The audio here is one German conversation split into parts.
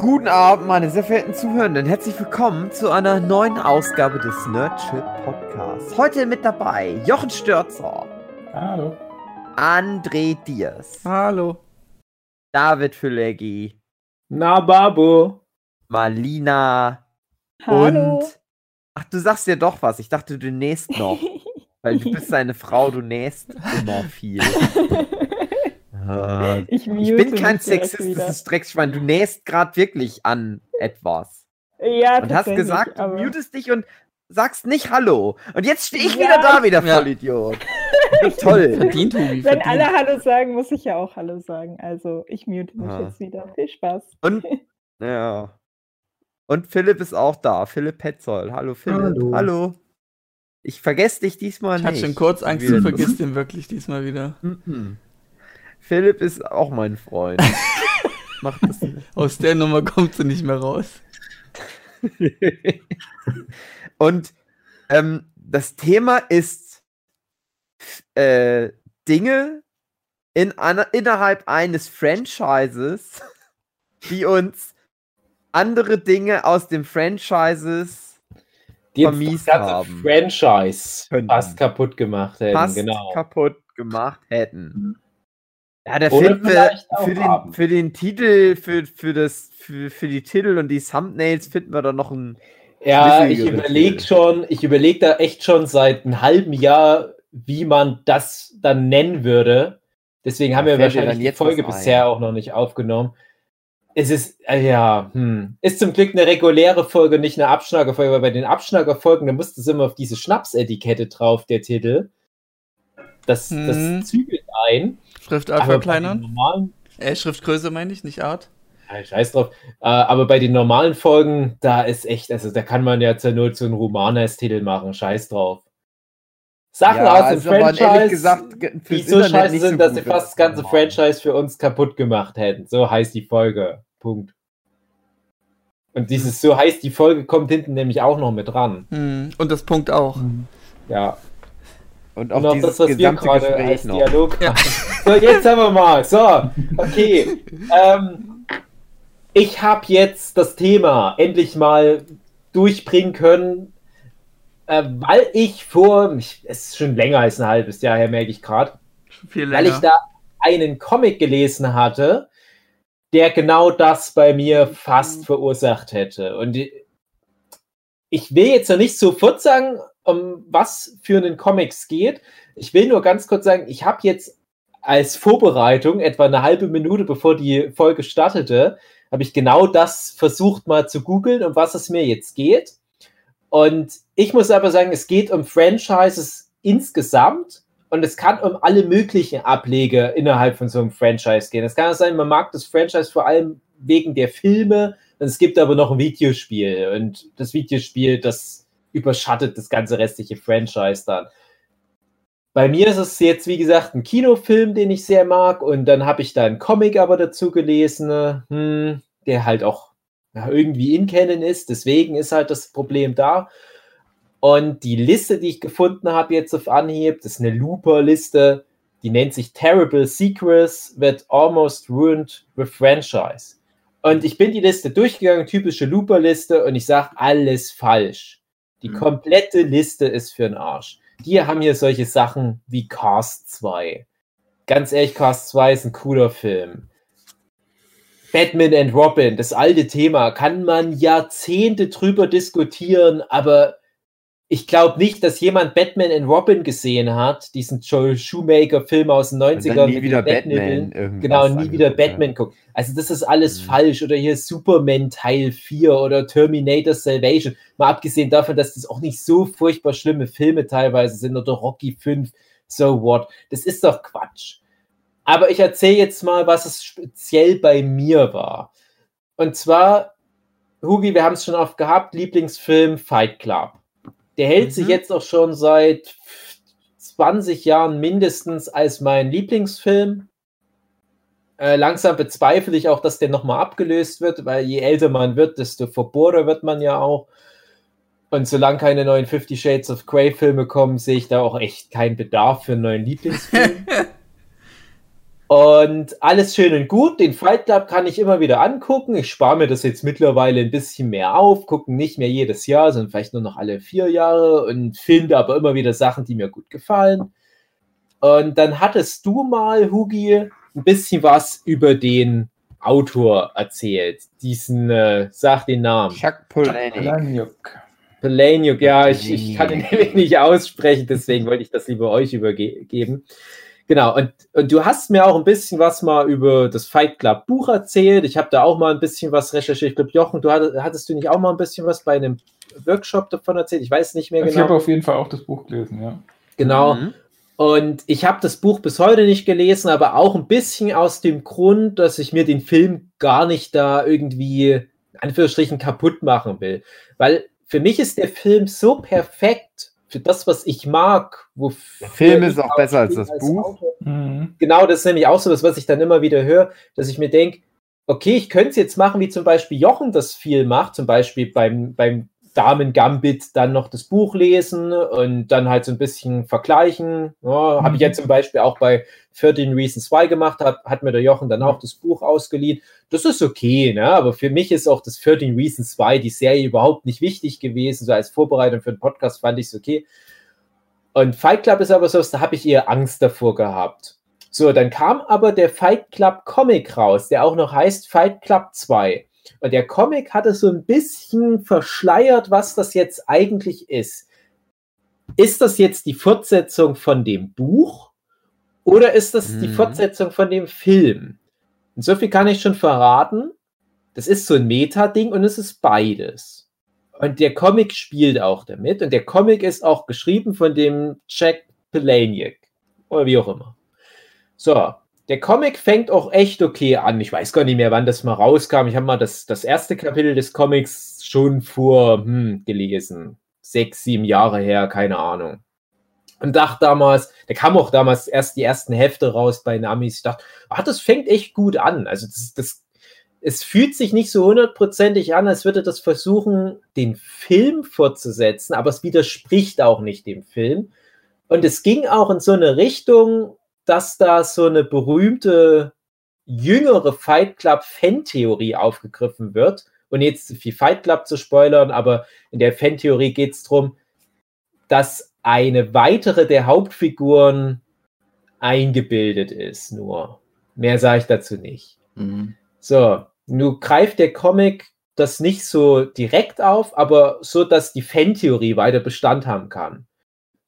Guten Abend, meine sehr verehrten Zuhörenden. Herzlich willkommen zu einer neuen Ausgabe des Nerdship Podcasts. Heute mit dabei Jochen Störzer. Hallo. André Diers. Hallo. David Fülegi. Na, Babu. Malina. Hallo. Und. Ach, du sagst ja doch was. Ich dachte, du nähst noch. weil du bist eine Frau, du nähst immer viel. Äh, ich, ich, bin kein sexistisches Drecksschwein. Du nähst gerade wirklich an etwas. Ja, Und hast gesagt, du mutest dich und sagst nicht Hallo. Und jetzt stehe ich ja. wieder da, wieder Vollidiot. Ja. Toll. Verdient, Hubi, Wenn alle Hallo sagen, muss ich ja auch Hallo sagen. Also, ich mute mich ah. jetzt wieder. Viel Spaß. Und, ja. Und Philipp ist auch da. Philipp Petzold. Hallo, Philipp. Hallo. Hallo. Ich vergesse dich diesmal ich nicht. Ich hatte schon kurz Angst, du vergisst den wirklich diesmal wieder. Mhm. Philipp ist auch mein Freund. Macht das nicht. Aus der Nummer kommt sie nicht mehr raus. Und ähm, das Thema ist äh, Dinge in einer, innerhalb eines Franchises, die uns andere Dinge aus dem Franchises die vermiest das ganze haben. Franchise fast kaputt gemacht hätten. Fast genau. kaputt gemacht hätten. Mhm. Ja, der Film für, für, den, für den Titel, für, für, das, für, für die Titel und die Thumbnails finden wir da noch ein. Ja, ich überlege schon, ich überlege da echt schon seit einem halben Jahr, wie man das dann nennen würde. Deswegen haben da wir wahrscheinlich die Folge bisher auch noch nicht aufgenommen. Es ist, äh, ja, hm. ist zum Glück eine reguläre Folge, nicht eine Abschneigerfolge, weil bei den Abschneigerfolgen, da musste es immer auf diese Schnapsetikette drauf, der Titel. Das, hm. das zügelt ein. Schriftart verkleinern? Normalen... Äh, Schriftgröße meine ich, nicht Art. Ja, scheiß drauf. Äh, aber bei den normalen Folgen, da ist echt, also da kann man ja zur Not so einen Romanes-Titel machen, scheiß drauf. Sachen ja, aus dem also Franchise, gesagt, die so scheiße sind, so dass sie fast das ganze Franchise für uns kaputt gemacht hätten. So heißt die Folge. Punkt. Und dieses so heißt die Folge kommt hinten nämlich auch noch mit dran. Hm. Und das Punkt auch. Ja. Und auch, und das, was wir gerade als noch. Dialog ja. So, jetzt haben wir mal. So, okay. ähm, ich habe jetzt das Thema endlich mal durchbringen können, äh, weil ich vor, es ist schon länger als ein halbes Jahr her, merke ich gerade, weil ich da einen Comic gelesen hatte, der genau das bei mir fast verursacht hätte. Und ich will jetzt noch nicht sofort sagen, um was für einen Comics geht. Ich will nur ganz kurz sagen, ich habe jetzt als Vorbereitung, etwa eine halbe Minute bevor die Folge startete, habe ich genau das versucht mal zu googeln, um was es mir jetzt geht. Und ich muss aber sagen, es geht um Franchises insgesamt und es kann um alle möglichen Ableger innerhalb von so einem Franchise gehen. Es kann auch sein, man mag das Franchise vor allem wegen der Filme und es gibt aber noch ein Videospiel und das Videospiel, das überschattet das ganze restliche Franchise dann. Bei mir ist es jetzt, wie gesagt, ein Kinofilm, den ich sehr mag. Und dann habe ich da einen Comic aber dazu gelesen, hm, der halt auch ja, irgendwie in Canon ist. Deswegen ist halt das Problem da. Und die Liste, die ich gefunden habe jetzt auf Anhieb, das ist eine Looper-Liste. Die nennt sich Terrible Secrets that Almost Ruined the Franchise. Und ich bin die Liste durchgegangen, typische Looper-Liste, und ich sage alles falsch. Die mhm. komplette Liste ist für den Arsch. Die haben hier solche Sachen wie Cast 2. Ganz ehrlich, Cast 2 ist ein cooler Film. Batman and Robin, das alte Thema, kann man Jahrzehnte drüber diskutieren, aber ich glaube nicht, dass jemand Batman and Robin gesehen hat, diesen Joel Shoemaker-Film aus den 90ern. nie wieder Batman. Genau, nie wieder Batman guckt. Also, das ist alles mhm. falsch. Oder hier Superman Teil 4 oder Terminator Salvation. Mal abgesehen davon, dass das auch nicht so furchtbar schlimme Filme teilweise sind oder Rocky 5. So what? Das ist doch Quatsch. Aber ich erzähle jetzt mal, was es speziell bei mir war. Und zwar, Hugi, wir haben es schon oft gehabt, Lieblingsfilm Fight Club. Der hält mhm. sich jetzt auch schon seit 20 Jahren mindestens als mein Lieblingsfilm. Äh, langsam bezweifle ich auch, dass der nochmal abgelöst wird, weil je älter man wird, desto verbohrer wird man ja auch. Und solange keine neuen Fifty Shades of Grey Filme kommen, sehe ich da auch echt keinen Bedarf für einen neuen Lieblingsfilm. Und alles schön und gut. Den Fight Club kann ich immer wieder angucken. Ich spare mir das jetzt mittlerweile ein bisschen mehr auf, gucken nicht mehr jedes Jahr, sondern vielleicht nur noch alle vier Jahre und finde aber immer wieder Sachen, die mir gut gefallen. Und dann hattest du mal, Hugi, ein bisschen was über den Autor erzählt. Diesen, äh, sag den Namen. Chuck Palahniuk. Palahniuk, ja, ich, ich kann ihn nicht aussprechen, deswegen wollte ich das lieber euch übergeben. Genau, und, und du hast mir auch ein bisschen was mal über das Fight Club Buch erzählt. Ich habe da auch mal ein bisschen was recherchiert. Ich glaube, Jochen, du hattest, hattest du nicht auch mal ein bisschen was bei einem Workshop davon erzählt? Ich weiß nicht mehr genau. Ich habe auf jeden Fall auch das Buch gelesen, ja. Genau. Mhm. Und ich habe das Buch bis heute nicht gelesen, aber auch ein bisschen aus dem Grund, dass ich mir den Film gar nicht da irgendwie, in Anführungsstrichen, kaputt machen will. Weil für mich ist der Film so perfekt für das, was ich mag. Wo der Film ist auch besser als das als Buch. Mhm. Genau, das ist nämlich auch so das, was ich dann immer wieder höre, dass ich mir denke, okay, ich könnte es jetzt machen, wie zum Beispiel Jochen das viel macht, zum Beispiel beim, beim Damen Gambit dann noch das Buch lesen und dann halt so ein bisschen vergleichen. Ja, mhm. Habe ich jetzt zum Beispiel auch bei 13 Reasons Why gemacht, hat, hat mir der Jochen dann auch das Buch ausgeliehen. Das ist okay, ne? aber für mich ist auch das 13 Reasons Why, die Serie überhaupt nicht wichtig gewesen. So als Vorbereitung für den Podcast fand ich es okay. Und Fight Club ist aber so, da habe ich eher Angst davor gehabt. So, dann kam aber der Fight Club Comic raus, der auch noch heißt Fight Club 2. Und der Comic hatte so ein bisschen verschleiert, was das jetzt eigentlich ist. Ist das jetzt die Fortsetzung von dem Buch oder ist das mhm. die Fortsetzung von dem Film? Und so viel kann ich schon verraten. Das ist so ein Meta-Ding und es ist beides. Und der Comic spielt auch damit. Und der Comic ist auch geschrieben von dem Jack Palahniuk. Oder wie auch immer. So, der Comic fängt auch echt okay an. Ich weiß gar nicht mehr, wann das mal rauskam. Ich habe mal das, das erste Kapitel des Comics schon vor hm, gelesen. Sechs, sieben Jahre her, keine Ahnung. Und dachte damals, da kam auch damals erst die ersten Hefte raus bei Namis. Ich dachte, ach, das fängt echt gut an. Also das, das, es fühlt sich nicht so hundertprozentig an, als würde das versuchen, den Film fortzusetzen, aber es widerspricht auch nicht dem Film. Und es ging auch in so eine Richtung, dass da so eine berühmte jüngere Fight Club Fan-Theorie aufgegriffen wird. Und jetzt viel Fight Club zu spoilern, aber in der Fan-Theorie geht es darum, dass eine weitere der Hauptfiguren eingebildet ist, nur. Mehr sage ich dazu nicht. Mhm. So, nun greift der Comic das nicht so direkt auf, aber so, dass die Fan-Theorie weiter Bestand haben kann.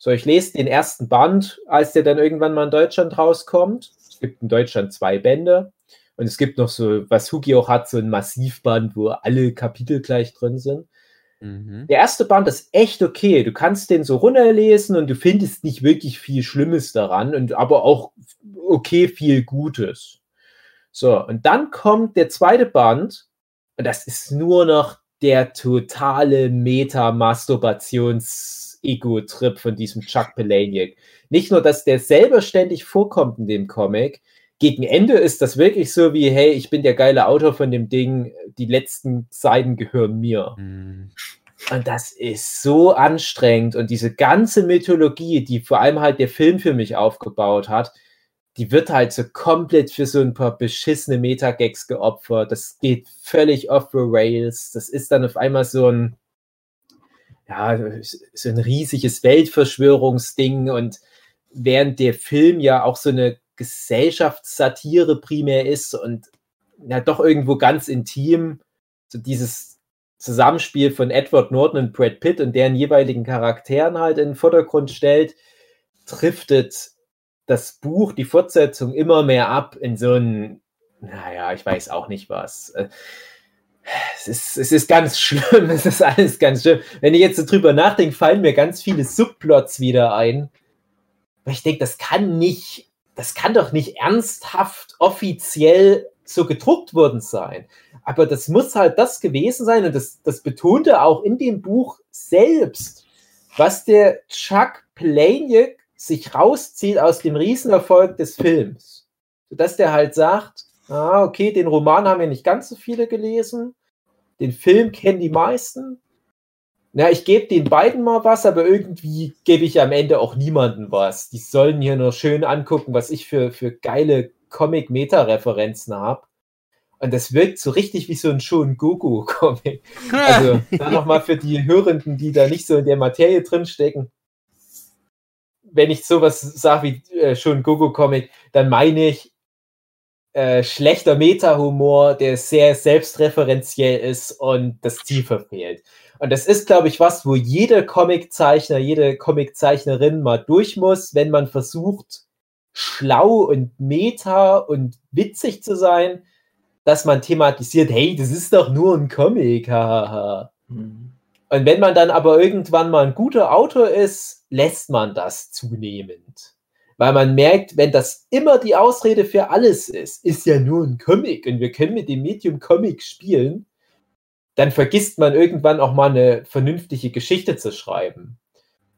So, ich lese den ersten Band, als der dann irgendwann mal in Deutschland rauskommt. Es gibt in Deutschland zwei Bände. Und es gibt noch so, was Hugi auch hat, so ein Massivband, wo alle Kapitel gleich drin sind. Mhm. Der erste Band ist echt okay. Du kannst den so runterlesen und du findest nicht wirklich viel Schlimmes daran, und aber auch okay viel Gutes. So, und dann kommt der zweite Band, und das ist nur noch der totale Meta-Masturbations- Ego-Trip von diesem Chuck Palahniuk. Nicht nur, dass der selber ständig vorkommt in dem Comic, gegen Ende ist das wirklich so wie, hey, ich bin der geile Autor von dem Ding, die letzten Seiten gehören mir. Mhm. Und das ist so anstrengend. Und diese ganze Mythologie, die vor allem halt der Film für mich aufgebaut hat, die wird halt so komplett für so ein paar beschissene Metagags geopfert. Das geht völlig off the rails. Das ist dann auf einmal so ein, ja, so ein riesiges Weltverschwörungsding und während der Film ja auch so eine Gesellschaftssatire primär ist und ja doch irgendwo ganz intim, so dieses Zusammenspiel von Edward Norton und Brad Pitt und deren jeweiligen Charakteren halt in den Vordergrund stellt, driftet das Buch, die Fortsetzung immer mehr ab in so ein, naja, ich weiß auch nicht was es ist, es ist ganz schlimm, es ist alles ganz schlimm. Wenn ich jetzt so drüber nachdenke, fallen mir ganz viele Subplots wieder ein. Weil ich denke, das kann nicht, das kann doch nicht ernsthaft offiziell so gedruckt worden sein. Aber das muss halt das gewesen sein und das, das betonte auch in dem Buch selbst, was der Chuck Palahniuk sich rauszieht aus dem Riesenerfolg des Films. Sodass der halt sagt, Ah, okay, den Roman haben ja nicht ganz so viele gelesen. Den Film kennen die meisten. Na, ich gebe den beiden mal was, aber irgendwie gebe ich am Ende auch niemandem was. Die sollen hier nur schön angucken, was ich für, für geile Comic-Meta-Referenzen habe. Und das wirkt so richtig wie so ein Shun Goku-Comic. Also nochmal für die Hörenden, die da nicht so in der Materie drinstecken. Wenn ich sowas sage wie äh, Shun Goku-Comic, dann meine ich äh, schlechter Meta-Humor, der sehr selbstreferenziell ist und das Ziel verfehlt. Und das ist, glaube ich, was, wo jeder Comiczeichner, jede Comiczeichnerin mal durch muss, wenn man versucht, schlau und meta und witzig zu sein dass man thematisiert, hey, das ist doch nur ein Comic, hahaha. Mhm. Und wenn man dann aber irgendwann mal ein guter Autor ist, lässt man das zunehmend. Weil man merkt, wenn das immer die Ausrede für alles ist, ist ja nur ein Comic und wir können mit dem Medium Comic spielen, dann vergisst man irgendwann auch mal eine vernünftige Geschichte zu schreiben.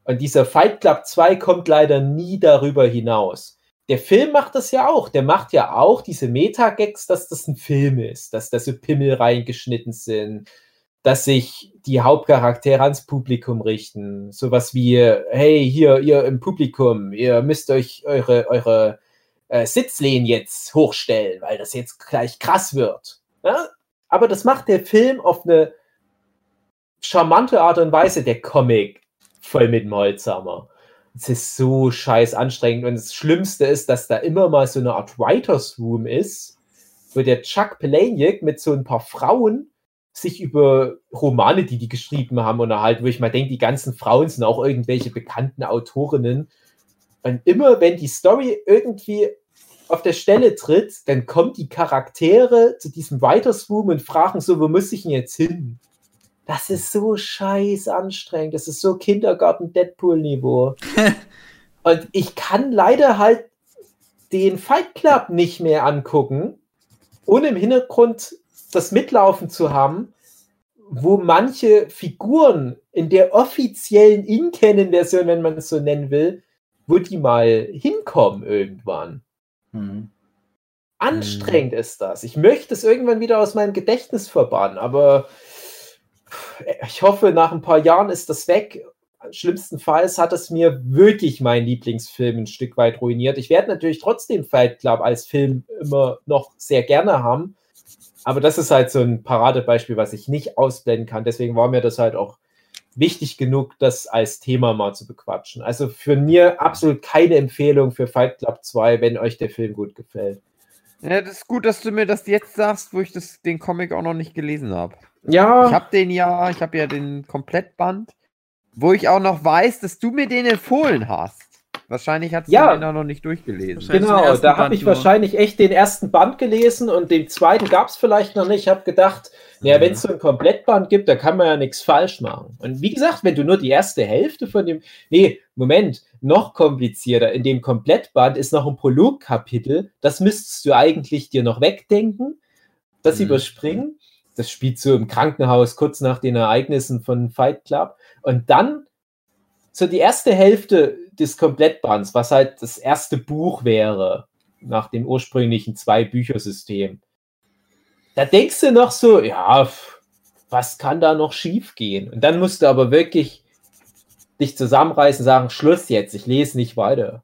Und dieser Fight Club 2 kommt leider nie darüber hinaus der Film macht das ja auch. Der macht ja auch diese Meta-Gags, dass das ein Film ist, dass da so Pimmel reingeschnitten sind, dass sich die Hauptcharaktere ans Publikum richten. Sowas wie, hey, hier, ihr im Publikum, ihr müsst euch eure, eure äh, Sitzlehnen jetzt hochstellen, weil das jetzt gleich krass wird. Ja? Aber das macht der Film auf eine charmante Art und Weise, der Comic, voll mit Molzhammer es ist so scheiß anstrengend. Und das Schlimmste ist, dass da immer mal so eine Art Writers Room ist, wo der Chuck Palahniuk mit so ein paar Frauen sich über Romane, die die geschrieben haben, unterhalten, wo ich mal denke, die ganzen Frauen sind auch irgendwelche bekannten Autorinnen. Und immer wenn die Story irgendwie auf der Stelle tritt, dann kommen die Charaktere zu diesem Writers Room und fragen so, wo muss ich denn jetzt hin? Das ist so scheiß anstrengend. Das ist so Kindergarten-Deadpool-Niveau. und ich kann leider halt den Fight Club nicht mehr angucken, ohne im Hintergrund das Mitlaufen zu haben, wo manche Figuren in der offiziellen In-Canon-Version, wenn man es so nennen will, wo die mal hinkommen irgendwann. Mhm. Anstrengend mhm. ist das. Ich möchte es irgendwann wieder aus meinem Gedächtnis verbannen, aber ich hoffe, nach ein paar Jahren ist das weg. Schlimmstenfalls hat es mir wirklich meinen Lieblingsfilm ein Stück weit ruiniert. Ich werde natürlich trotzdem Fight Club als Film immer noch sehr gerne haben. Aber das ist halt so ein Paradebeispiel, was ich nicht ausblenden kann. Deswegen war mir das halt auch wichtig genug, das als Thema mal zu bequatschen. Also für mir absolut keine Empfehlung für Fight Club 2, wenn euch der Film gut gefällt. Ja, das ist gut, dass du mir das jetzt sagst, wo ich das, den Comic auch noch nicht gelesen habe. Ja. Ich habe den ja, ich habe ja den Komplettband, wo ich auch noch weiß, dass du mir den empfohlen hast. Wahrscheinlich hat ja. den auch noch nicht durchgelesen. Genau, da habe ich nur. wahrscheinlich echt den ersten Band gelesen und den zweiten gab es vielleicht noch nicht. Ich habe gedacht, ja, wenn es so ein Komplettband gibt, da kann man ja nichts falsch machen. Und wie gesagt, wenn du nur die erste Hälfte von dem. Nee, Moment, noch komplizierter. In dem Komplettband ist noch ein Prolog-Kapitel. Das müsstest du eigentlich dir noch wegdenken, das mhm. überspringen das spielt so im Krankenhaus kurz nach den Ereignissen von Fight Club. Und dann so die erste Hälfte des Komplettbands, was halt das erste Buch wäre, nach dem ursprünglichen Zwei-Bücher-System. Da denkst du noch so, ja, was kann da noch schief gehen? Und dann musst du aber wirklich dich zusammenreißen und sagen, Schluss jetzt, ich lese nicht weiter.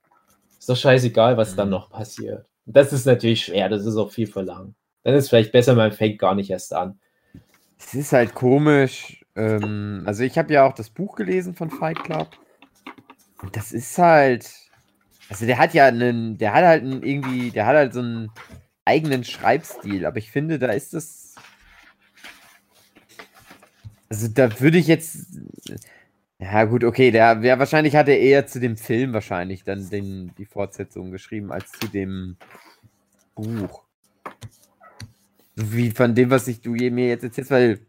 Ist doch scheißegal, was mhm. dann noch passiert. Und das ist natürlich schwer, das ist auch viel verlangt. Dann ist es vielleicht besser, man fängt gar nicht erst an. Es ist halt komisch. Ähm, also ich habe ja auch das Buch gelesen von Fight Club. Und das ist halt. Also der hat ja einen, der hat halt einen irgendwie, der hat halt so einen eigenen Schreibstil, aber ich finde, da ist das. Also da würde ich jetzt. Ja, gut, okay, der, der wahrscheinlich hat er eher zu dem Film wahrscheinlich dann den, die Fortsetzung geschrieben, als zu dem Buch. Wie von dem, was ich, du mir jetzt erzählst, weil.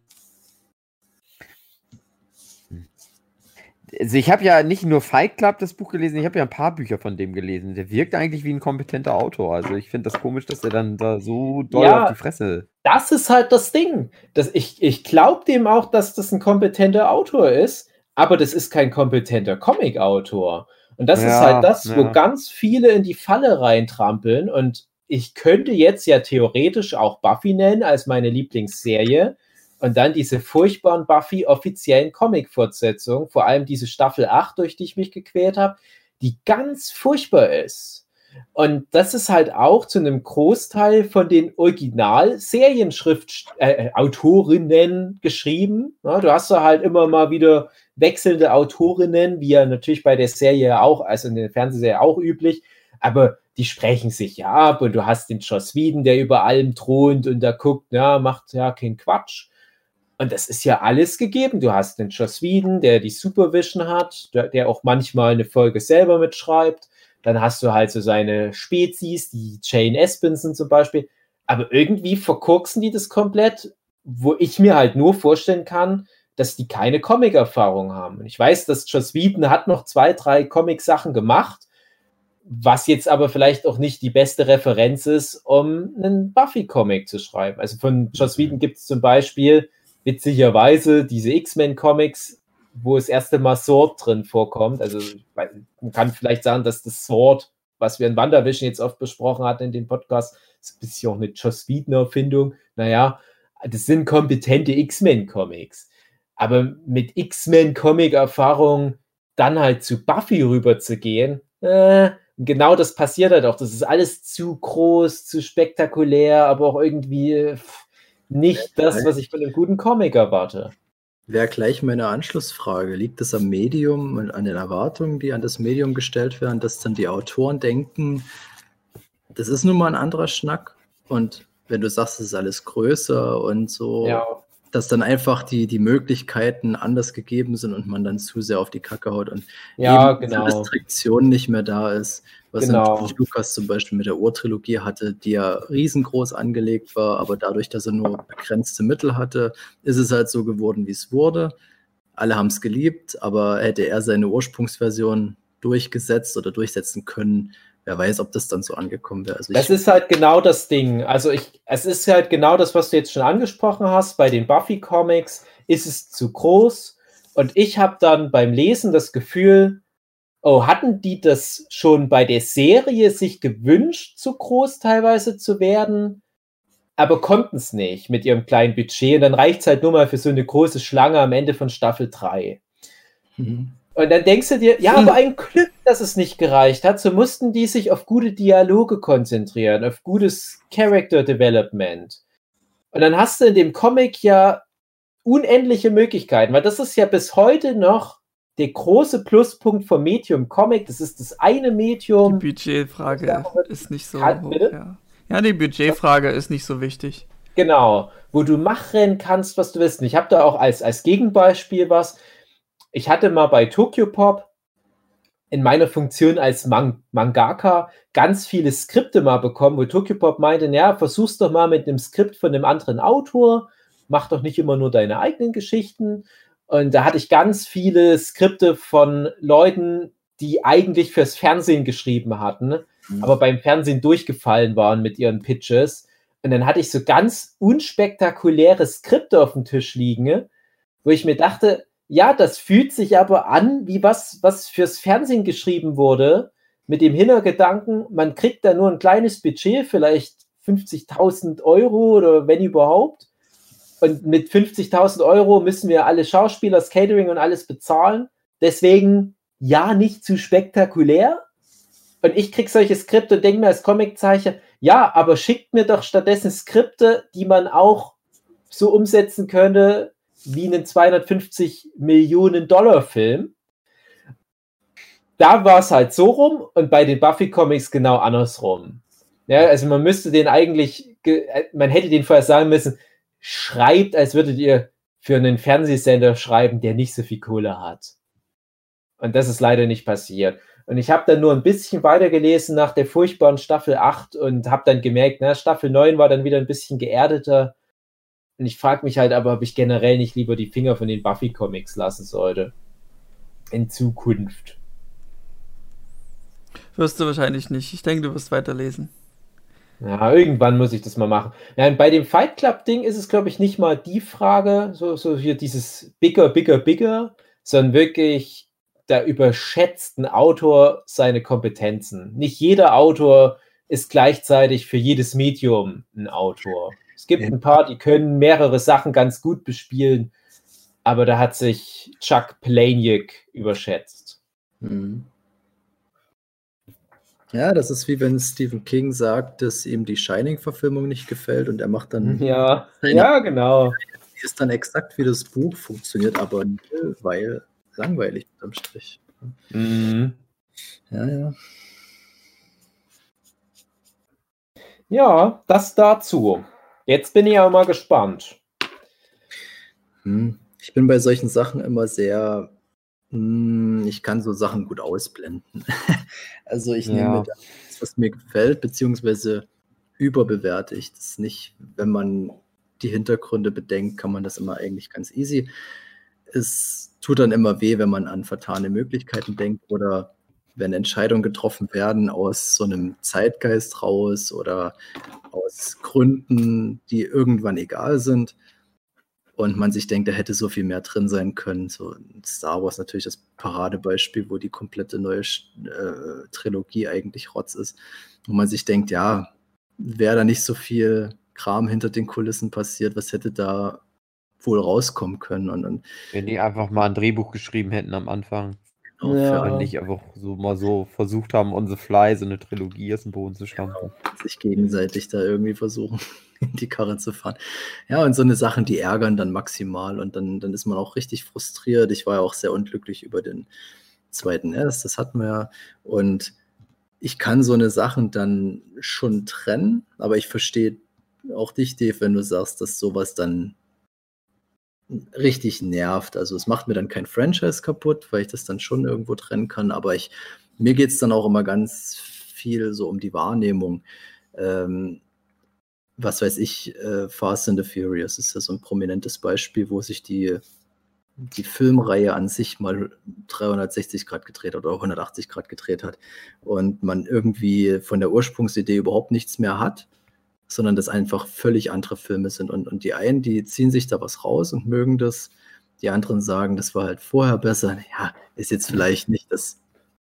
Also ich habe ja nicht nur Fight Club das Buch gelesen, ich habe ja ein paar Bücher von dem gelesen. Der wirkt eigentlich wie ein kompetenter Autor. Also ich finde das komisch, dass er dann da so doll ja, auf die Fresse. Das ist halt das Ding. Das, ich ich glaube dem auch, dass das ein kompetenter Autor ist, aber das ist kein kompetenter Comic-Autor. Und das ja, ist halt das, ja. wo ganz viele in die Falle reintrampeln und ich könnte jetzt ja theoretisch auch Buffy nennen als meine Lieblingsserie und dann diese furchtbaren Buffy offiziellen Comic-Fortsetzungen, vor allem diese Staffel 8, durch die ich mich gequält habe, die ganz furchtbar ist. Und das ist halt auch zu einem Großteil von den Original-Serienschrift-Autorinnen äh, geschrieben. Ja, du hast da halt immer mal wieder wechselnde Autorinnen, wie ja natürlich bei der Serie auch, also in der Fernsehserie auch üblich. Aber die sprechen sich ja ab und du hast den Joss Whedon, der über allem thront und da guckt, ja, macht ja keinen Quatsch. Und das ist ja alles gegeben. Du hast den Joss Whedon, der die Supervision hat, der, der auch manchmal eine Folge selber mitschreibt. Dann hast du halt so seine Spezies, die Jane Espenson zum Beispiel. Aber irgendwie verkorksen die das komplett, wo ich mir halt nur vorstellen kann, dass die keine Comic-Erfahrung haben. Und ich weiß, dass Joss Whedon hat noch zwei, drei Comic-Sachen gemacht, was jetzt aber vielleicht auch nicht die beste Referenz ist, um einen Buffy-Comic zu schreiben. Also von Joss Whedon gibt es zum Beispiel witzigerweise diese X-Men-Comics, wo das erste Mal Sword drin vorkommt. Also man kann vielleicht sagen, dass das Sword, was wir in WandaVision jetzt oft besprochen hatten in dem Podcast, ist ein bisschen auch eine Joss Whedon-Erfindung. Naja, das sind kompetente X-Men-Comics. Aber mit X-Men-Comic-Erfahrung dann halt zu Buffy rüber zu gehen, äh, genau das passiert halt auch. Das ist alles zu groß, zu spektakulär, aber auch irgendwie nicht das, was ich von einem guten Comic erwarte. Wäre gleich meine Anschlussfrage. Liegt es am Medium und an den Erwartungen, die an das Medium gestellt werden, dass dann die Autoren denken, das ist nun mal ein anderer Schnack und wenn du sagst, es ist alles größer und so, ja dass dann einfach die, die Möglichkeiten anders gegeben sind und man dann zu sehr auf die Kacke haut und ja, genau. Restriktion nicht mehr da ist. Was genau. natürlich Lukas zum Beispiel mit der Urtrilogie hatte, die ja riesengroß angelegt war, aber dadurch, dass er nur begrenzte Mittel hatte, ist es halt so geworden, wie es wurde. Alle haben es geliebt, aber hätte er seine Ursprungsversion durchgesetzt oder durchsetzen können, wer weiß, ob das dann so angekommen wäre. Also das ist halt genau das Ding. Also ich, es ist halt genau das, was du jetzt schon angesprochen hast. Bei den Buffy-Comics ist es zu groß. Und ich habe dann beim Lesen das Gefühl, oh, hatten die das schon bei der Serie sich gewünscht, zu groß teilweise zu werden, aber konnten es nicht mit ihrem kleinen Budget. Und dann reicht es halt nur mal für so eine große Schlange am Ende von Staffel 3. Mhm. Und dann denkst du dir, ja, aber ein Glück, dass es nicht gereicht hat. So mussten die sich auf gute Dialoge konzentrieren, auf gutes Character Development. Und dann hast du in dem Comic ja unendliche Möglichkeiten, weil das ist ja bis heute noch der große Pluspunkt vom Medium Comic. Das ist das eine Medium. Die Budgetfrage ist nicht so kann, hoch. Ja. ja, die Budgetfrage ist nicht so wichtig. Genau, wo du machen kannst, was du willst. ich habe da auch als, als Gegenbeispiel was ich hatte mal bei Tokyo Pop in meiner Funktion als Man Mangaka ganz viele Skripte mal bekommen, wo Tokyo Pop meinte, ja, versuch's doch mal mit einem Skript von einem anderen Autor, mach doch nicht immer nur deine eigenen Geschichten. Und da hatte ich ganz viele Skripte von Leuten, die eigentlich fürs Fernsehen geschrieben hatten, mhm. aber beim Fernsehen durchgefallen waren mit ihren Pitches. Und dann hatte ich so ganz unspektakuläre Skripte auf dem Tisch liegen, wo ich mir dachte, ja, das fühlt sich aber an, wie was, was fürs Fernsehen geschrieben wurde, mit dem Hintergedanken, man kriegt da nur ein kleines Budget, vielleicht 50.000 Euro oder wenn überhaupt. Und mit 50.000 Euro müssen wir alle Schauspieler, das Catering und alles bezahlen. Deswegen ja, nicht zu spektakulär. Und ich krieg solche Skripte und denke mir als Comiczeichner, ja, aber schickt mir doch stattdessen Skripte, die man auch so umsetzen könnte, wie einen 250 Millionen Dollar Film. Da war es halt so rum und bei den Buffy Comics genau andersrum. Ja, also man müsste den eigentlich, man hätte den vorher sagen müssen, schreibt, als würdet ihr für einen Fernsehsender schreiben, der nicht so viel Kohle hat. Und das ist leider nicht passiert. Und ich habe dann nur ein bisschen weitergelesen nach der furchtbaren Staffel 8 und habe dann gemerkt, na, Staffel 9 war dann wieder ein bisschen geerdeter. Und ich frage mich halt aber, ob ich generell nicht lieber die Finger von den Buffy-Comics lassen sollte. In Zukunft. Wirst du wahrscheinlich nicht. Ich denke, du wirst weiterlesen. Ja, irgendwann muss ich das mal machen. Ja, bei dem Fight Club-Ding ist es, glaube ich, nicht mal die Frage, so, so hier dieses bigger, bigger, bigger, sondern wirklich, da überschätzt ein Autor seine Kompetenzen. Nicht jeder Autor ist gleichzeitig für jedes Medium ein Autor. Gibt ein paar, die können mehrere Sachen ganz gut bespielen, aber da hat sich Chuck Palahniuk überschätzt. Mhm. Ja, das ist wie wenn Stephen King sagt, dass ihm die Shining-Verfilmung nicht gefällt und er macht dann. Ja, ja, genau. Ist dann exakt wie das Buch funktioniert, aber weil langweilig am Strich. Mhm. Ja, ja. Ja, das dazu. Jetzt bin ich aber mal gespannt. Hm. Ich bin bei solchen Sachen immer sehr, hm, ich kann so Sachen gut ausblenden. also ich nehme Ja. das, was mir gefällt, beziehungsweise überbewerte ich das nicht. Wenn man die Hintergründe bedenkt, kann man das immer eigentlich ganz easy. Es tut dann immer weh, wenn man an vertane Möglichkeiten denkt oder wenn Entscheidungen getroffen werden aus so einem Zeitgeist raus oder aus Gründen, die irgendwann egal sind und man sich denkt, da hätte so viel mehr drin sein können. So Star Wars natürlich das Paradebeispiel, wo die komplette neue äh, Trilogie eigentlich Rotz ist. Und man sich denkt, ja, wäre da nicht so viel Kram hinter den Kulissen passiert, was hätte da wohl rauskommen können? Und dann Wenn die einfach mal ein Drehbuch geschrieben hätten am Anfang. Auch Ja. Wenn nicht einfach so mal so versucht haben, on the fly so eine Trilogie aus dem Boden zu stampfen. sich gegenseitig da irgendwie versuchen, in die Karre zu fahren. Ja, und so eine Sachen, die ärgern dann maximal und dann, dann ist man auch richtig frustriert. Ich war ja auch sehr unglücklich über den zweiten S, das hatten wir ja. Und ich kann so eine Sachen dann schon trennen, aber ich verstehe auch dich, Dave, wenn du sagst, dass sowas dann richtig nervt. Also es macht mir dann kein Franchise kaputt, weil ich das dann schon irgendwo trennen kann, aber ich, mir geht es dann auch immer ganz viel so um die Wahrnehmung. Ähm, was weiß ich, äh, Fast and the Furious ist ja so ein prominentes Beispiel, wo sich die, die Filmreihe an sich mal 360 Grad gedreht hat oder 180 Grad gedreht hat und man irgendwie von der Ursprungsidee überhaupt nichts mehr hat, sondern das einfach völlig andere Filme sind. Und, und die einen, die ziehen sich da was raus und mögen das, die anderen sagen, das war halt vorher besser. Ja, ist jetzt vielleicht nicht das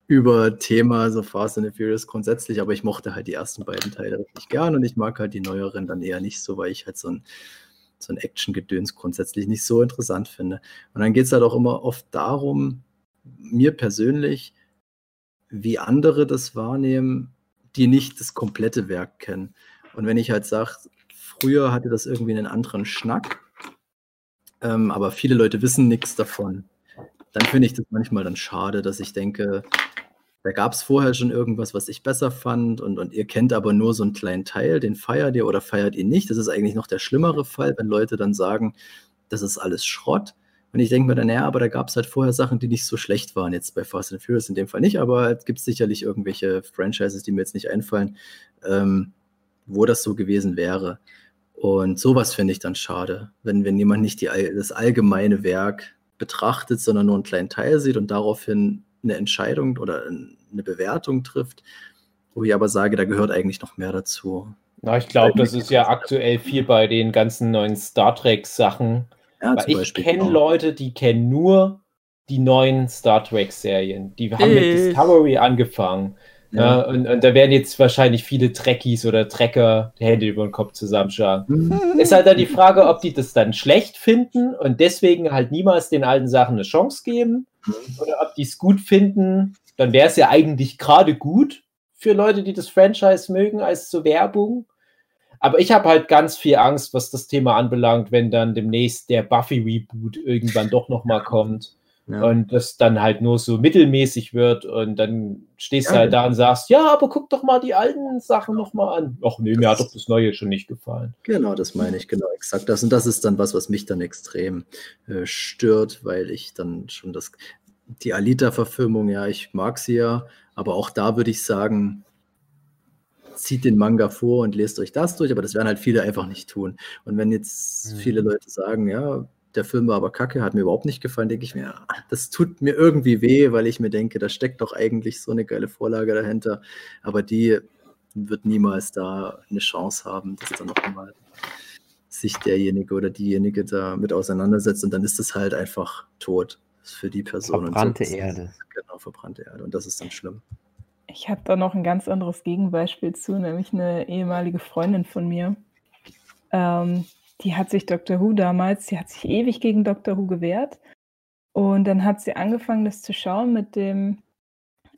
über Thema so Fast and the Furious grundsätzlich, aber ich mochte halt die ersten beiden Teile richtig gern und ich mag halt die neueren dann eher nicht so, weil ich halt so ein, so ein Action-Gedöns grundsätzlich nicht so interessant finde. Und dann geht es halt auch immer oft darum, mir persönlich, wie andere das wahrnehmen, die nicht das komplette Werk kennen. Und wenn ich halt sage, früher hatte das irgendwie einen anderen Schnack, ähm, aber viele Leute wissen nichts davon, dann finde ich das manchmal dann schade, dass ich denke, da gab es vorher schon irgendwas, was ich besser fand und, und ihr kennt aber nur so einen kleinen Teil, den feiert ihr oder feiert ihr nicht. Das ist eigentlich noch der schlimmere Fall, wenn Leute dann sagen, das ist alles Schrott. Und ich denke mir dann, ja, aber da gab es halt vorher Sachen, die nicht so schlecht waren. Jetzt bei Fast and Furious in dem Fall nicht, aber es gibt sicherlich irgendwelche Franchises, die mir jetzt nicht einfallen, ähm, wo das so gewesen wäre. Und sowas finde ich dann schade, wenn, wenn jemand nicht die, das allgemeine Werk betrachtet, sondern nur einen kleinen Teil sieht und daraufhin eine Entscheidung oder eine Bewertung trifft, wo ich aber sage, da gehört eigentlich noch mehr dazu. Na, ich glaube, das ist ja aktuell viel bei den ganzen neuen Star Trek-Sachen. Ja, ich kenne genau. Leute, die kennen nur die neuen Star Trek-Serien. Die haben mit Ich. Discovery angefangen. Ja. Ja. und, und da werden jetzt wahrscheinlich viele Trekkies oder Trecker die Hände über den Kopf zusammenschlagen. Hm, Ist halt dann die Frage, ob die das dann schlecht finden und deswegen halt niemals den alten Sachen eine Chance geben oder ob die es gut finden. Dann wäre es ja eigentlich gerade gut für Leute, die das Franchise mögen, als zur Werbung. Aber ich habe halt ganz viel Angst, was das Thema anbelangt, wenn dann demnächst der Buffy-Reboot irgendwann doch nochmal kommt Ja. und das dann halt nur so mittelmäßig wird und dann stehst du Ja, halt da und sagst, ja, aber guck doch mal die alten Sachen nochmal an. Ach nee, mir hat doch das Neue schon nicht gefallen. Genau, das meine ich, genau, exakt das. Und das ist dann was, was mich dann extrem äh, stört, weil ich dann schon das, die Alita-Verfilmung, ja, ich mag sie ja, aber auch da würde ich sagen, zieht den Manga vor und lest euch das durch, aber das werden halt viele einfach nicht tun. Und wenn jetzt Mhm. viele Leute sagen, ja, der Film war aber kacke, hat mir überhaupt nicht gefallen, denke ich mir, ja, das tut mir irgendwie weh, weil ich mir denke, da steckt doch eigentlich so eine geile Vorlage dahinter, aber die wird niemals da eine Chance haben, das dann nochmal sich derjenige oder diejenige da mit auseinandersetzt und dann ist es halt einfach tot für die Person. Verbrannte und so. Erde. Genau, verbrannte Erde und das ist dann schlimm. Ich habe da noch ein ganz anderes Gegenbeispiel zu, nämlich eine ehemalige Freundin von mir. Ähm, die hat sich Doctor Who damals, die hat sich ewig gegen Doctor Who gewehrt. Und dann hat sie angefangen, das zu schauen mit dem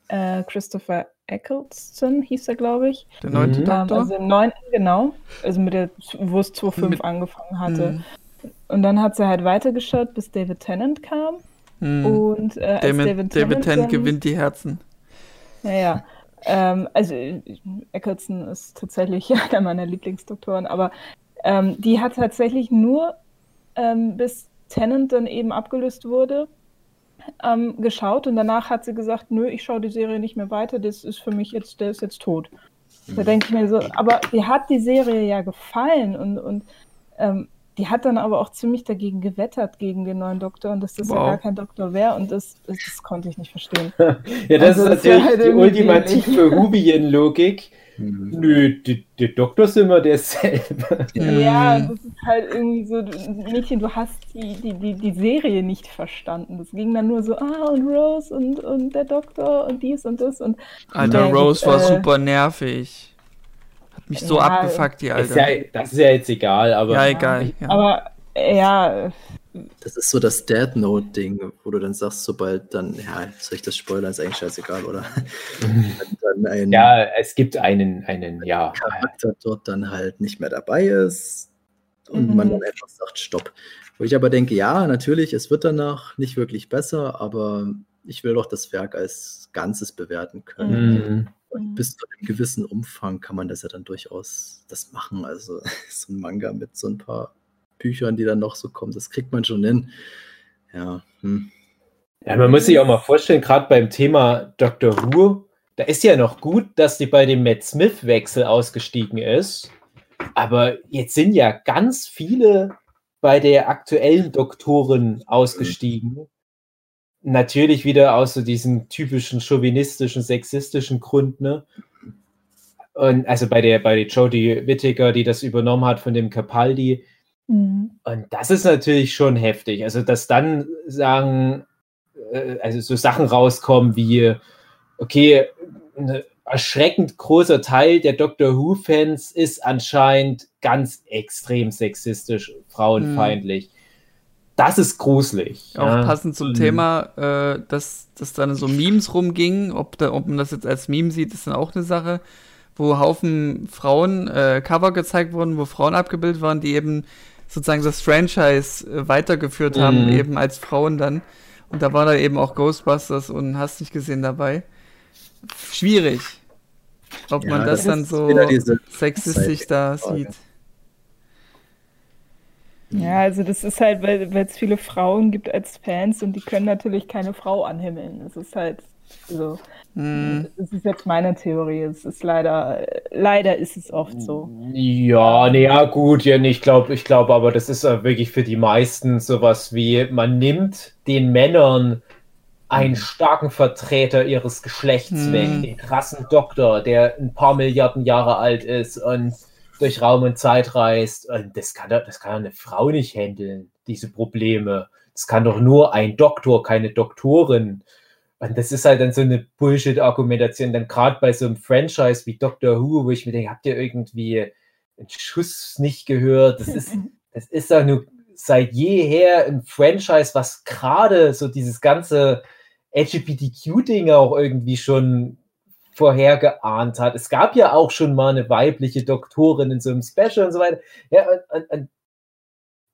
äh, Christopher Eccleston hieß er, glaube ich. Der neunte Ähm, Doktor. also im neunten, genau. Also mit der, wo es 2.5 Mit- angefangen hatte. Mhm. Und dann hat sie halt weitergeschaut, bis David Tennant kam. Hm. Und äh, als David, David, David Tennant dann- gewinnt die Herzen. Naja, ähm, also Eccleston ist tatsächlich einer meiner Lieblingsdoktoren, aber ähm, die hat tatsächlich nur ähm, bis Tennant dann eben abgelöst wurde, ähm, geschaut und danach hat sie gesagt, nö, ich schaue die Serie nicht mehr weiter, das ist für mich jetzt, der ist jetzt tot. Da denke ich mir so, aber ihr hat die Serie ja gefallen und, und ähm, die hat dann aber auch ziemlich dagegen gewettert, gegen den neuen Doktor und dass das ja Wow. gar kein Doktor wäre und das, das, das konnte ich nicht verstehen. Ja, das Also, ist das natürlich halt die ultimative Rubian-Logik. Mhm. Nö, die- der Doktor ist immer derselbe. Ja, das ist halt irgendwie so, Mädchen, du hast die, die, die, die Serie nicht verstanden. Das ging dann nur so, ah, und Rose und, und der Doktor und dies und das und Alter, Ja, Rose war äh, super nervig. Hat mich so Ja, abgefuckt, die Ist Alter. ja, das ist ja jetzt egal, aber Ja, egal. Ja. aber ja, Das ist so das Dead Note-Ding, wo du dann sagst, sobald dann, ja, soll ich das spoilern, ist eigentlich scheißegal, oder? Ein ja, es gibt einen, einen, ja. Charakter dort dann halt nicht mehr dabei ist und Mhm. man dann einfach sagt, stopp. Wo ich aber denke, ja, natürlich, es wird danach nicht wirklich besser, aber ich will doch das Werk als Ganzes bewerten können. Mhm. Und bis zu einem gewissen Umfang kann man das ja dann durchaus das machen. Also so ein Manga mit so ein paar Büchern, die dann noch so kommen, das kriegt man schon hin. Ja, hm. Ja, man muss sich auch mal vorstellen, gerade beim Thema Dr. Who, da ist ja noch gut, dass die bei dem Matt Smith-Wechsel ausgestiegen ist. Aber jetzt sind ja ganz viele bei der aktuellen Doktorin ausgestiegen. Natürlich wieder aus so diesen typischen chauvinistischen, sexistischen Grund, ne? Und also bei der, bei der Jodie Whittaker, die das übernommen hat von dem Capaldi, Mhm. und das ist natürlich schon heftig. Also, dass dann sagen, äh, also so Sachen rauskommen wie, okay, ein erschreckend großer Teil der Doctor Who-Fans ist anscheinend ganz extrem sexistisch, frauenfeindlich. Das ist gruselig. Auch ja. passend zum Mhm. Thema, äh, dass, dass dann so Memes rumgingen, ob, da, ob man das jetzt als Meme sieht, ist dann auch eine Sache, wo Haufen Frauen äh, Cover gezeigt wurden, wo Frauen abgebildet waren, die eben sozusagen das Franchise äh, weitergeführt haben, Mhm. eben als Frauen dann. Und da war da eben auch Ghostbusters und hast nicht gesehen dabei. Schwierig. Ob Ja, man das, das dann so sexistisch da sieht. Ja, also das ist halt, weil weil es viele Frauen gibt als Fans und die können natürlich keine Frau anhimmeln. Das ist halt so. Hm. Das ist jetzt meine Theorie. Es ist leider, leider ist es oft so. Ja, nee, ja, gut, ja, nee, ich glaube, ich glaube, aber das ist wirklich für die meisten sowas wie, man nimmt den Männern einen starken Vertreter ihres Geschlechts Hm. weg, den krassen Doktor, der ein paar Milliarden Jahre alt ist und durch Raum und Zeit reist. Und das kann, doch- das kann eine Frau nicht handeln, diese Probleme. Das kann doch nur ein Doktor, keine Doktorin. Und das ist halt dann so eine Bullshit-Argumentation, dann gerade bei so einem Franchise wie Doctor Who, wo ich mir denke, habt ihr irgendwie einen Schuss nicht gehört? Das ist, das ist doch nur seit jeher ein Franchise, was gerade so dieses ganze LGBTQ-Ding auch irgendwie schon vorhergeahnt hat. Es gab ja auch schon mal eine weibliche Doktorin in so einem Special und so weiter. Ja, und, und, und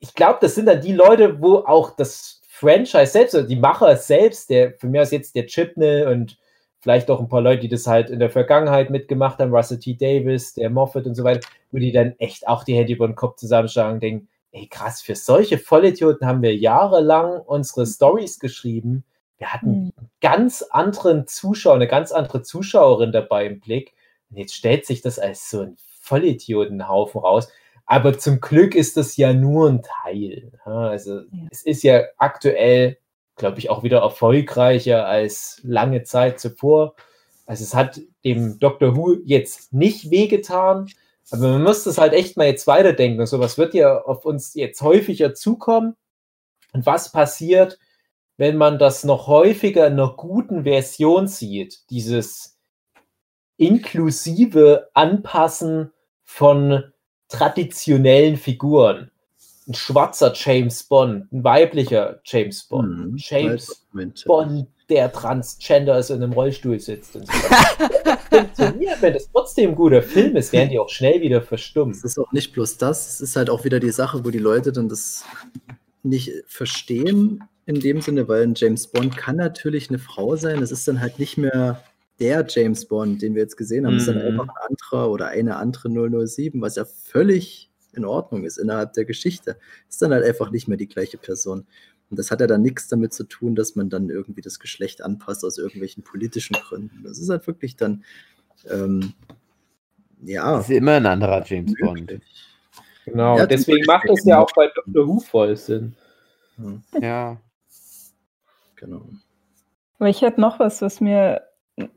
ich glaube, das sind dann die Leute, wo auch das Franchise selbst, oder die Macher selbst, der für mich aus jetzt der Chipnell und vielleicht auch ein paar Leute, die das halt in der Vergangenheit mitgemacht haben, Russell T. Davis, der Moffat und so weiter, wo die dann echt auch die Hände über den Kopf zusammenschlagen und denken, ey krass, für solche Vollidioten haben wir jahrelang unsere Stories geschrieben. Wir hatten Mhm. einen ganz anderen Zuschauer, eine ganz andere Zuschauerin dabei im Blick. Und jetzt stellt sich das als so ein Vollidiotenhaufen raus. Aber zum Glück ist das ja nur ein Teil. Also Ja. es ist ja aktuell, glaube ich, auch wieder erfolgreicher als lange Zeit zuvor. Also es hat dem Dr. Who jetzt nicht wehgetan, aber man muss das halt echt mal jetzt weiterdenken. Und sowas wird ja auf uns jetzt häufiger zukommen. Und was passiert, wenn man das noch häufiger in einer guten Version sieht? Dieses inklusive Anpassen von traditionellen Figuren. Ein schwarzer James Bond, ein weiblicher James Bond, Mhm. James. Bond der Transgender ist und im Rollstuhl sitzt. Und so. Das funktioniert, wenn das trotzdem ein guter Film ist, werden die auch schnell wieder verstummt. Es ist auch nicht bloß das, es ist halt auch wieder die Sache, wo die Leute dann das nicht verstehen in dem Sinne, weil ein James Bond kann natürlich eine Frau sein. Es ist dann halt nicht mehr der James Bond, den wir jetzt gesehen haben. Es ist dann Mhm. einfach ein anderer oder eine andere 007, was ja völlig in Ordnung ist innerhalb der Geschichte. Ist dann halt einfach nicht mehr die gleiche Person. Und das hat ja dann nichts damit zu tun, dass man dann irgendwie das Geschlecht anpasst aus irgendwelchen politischen Gründen. Das ist halt wirklich dann, ähm, ja. Das ist immer ein anderer James Bond. möglich. Genau, Ja, deswegen macht es ja auch bei Dr. Who voll Sinn. Ja, Ja. genau. Aber ich hätte noch was, was mir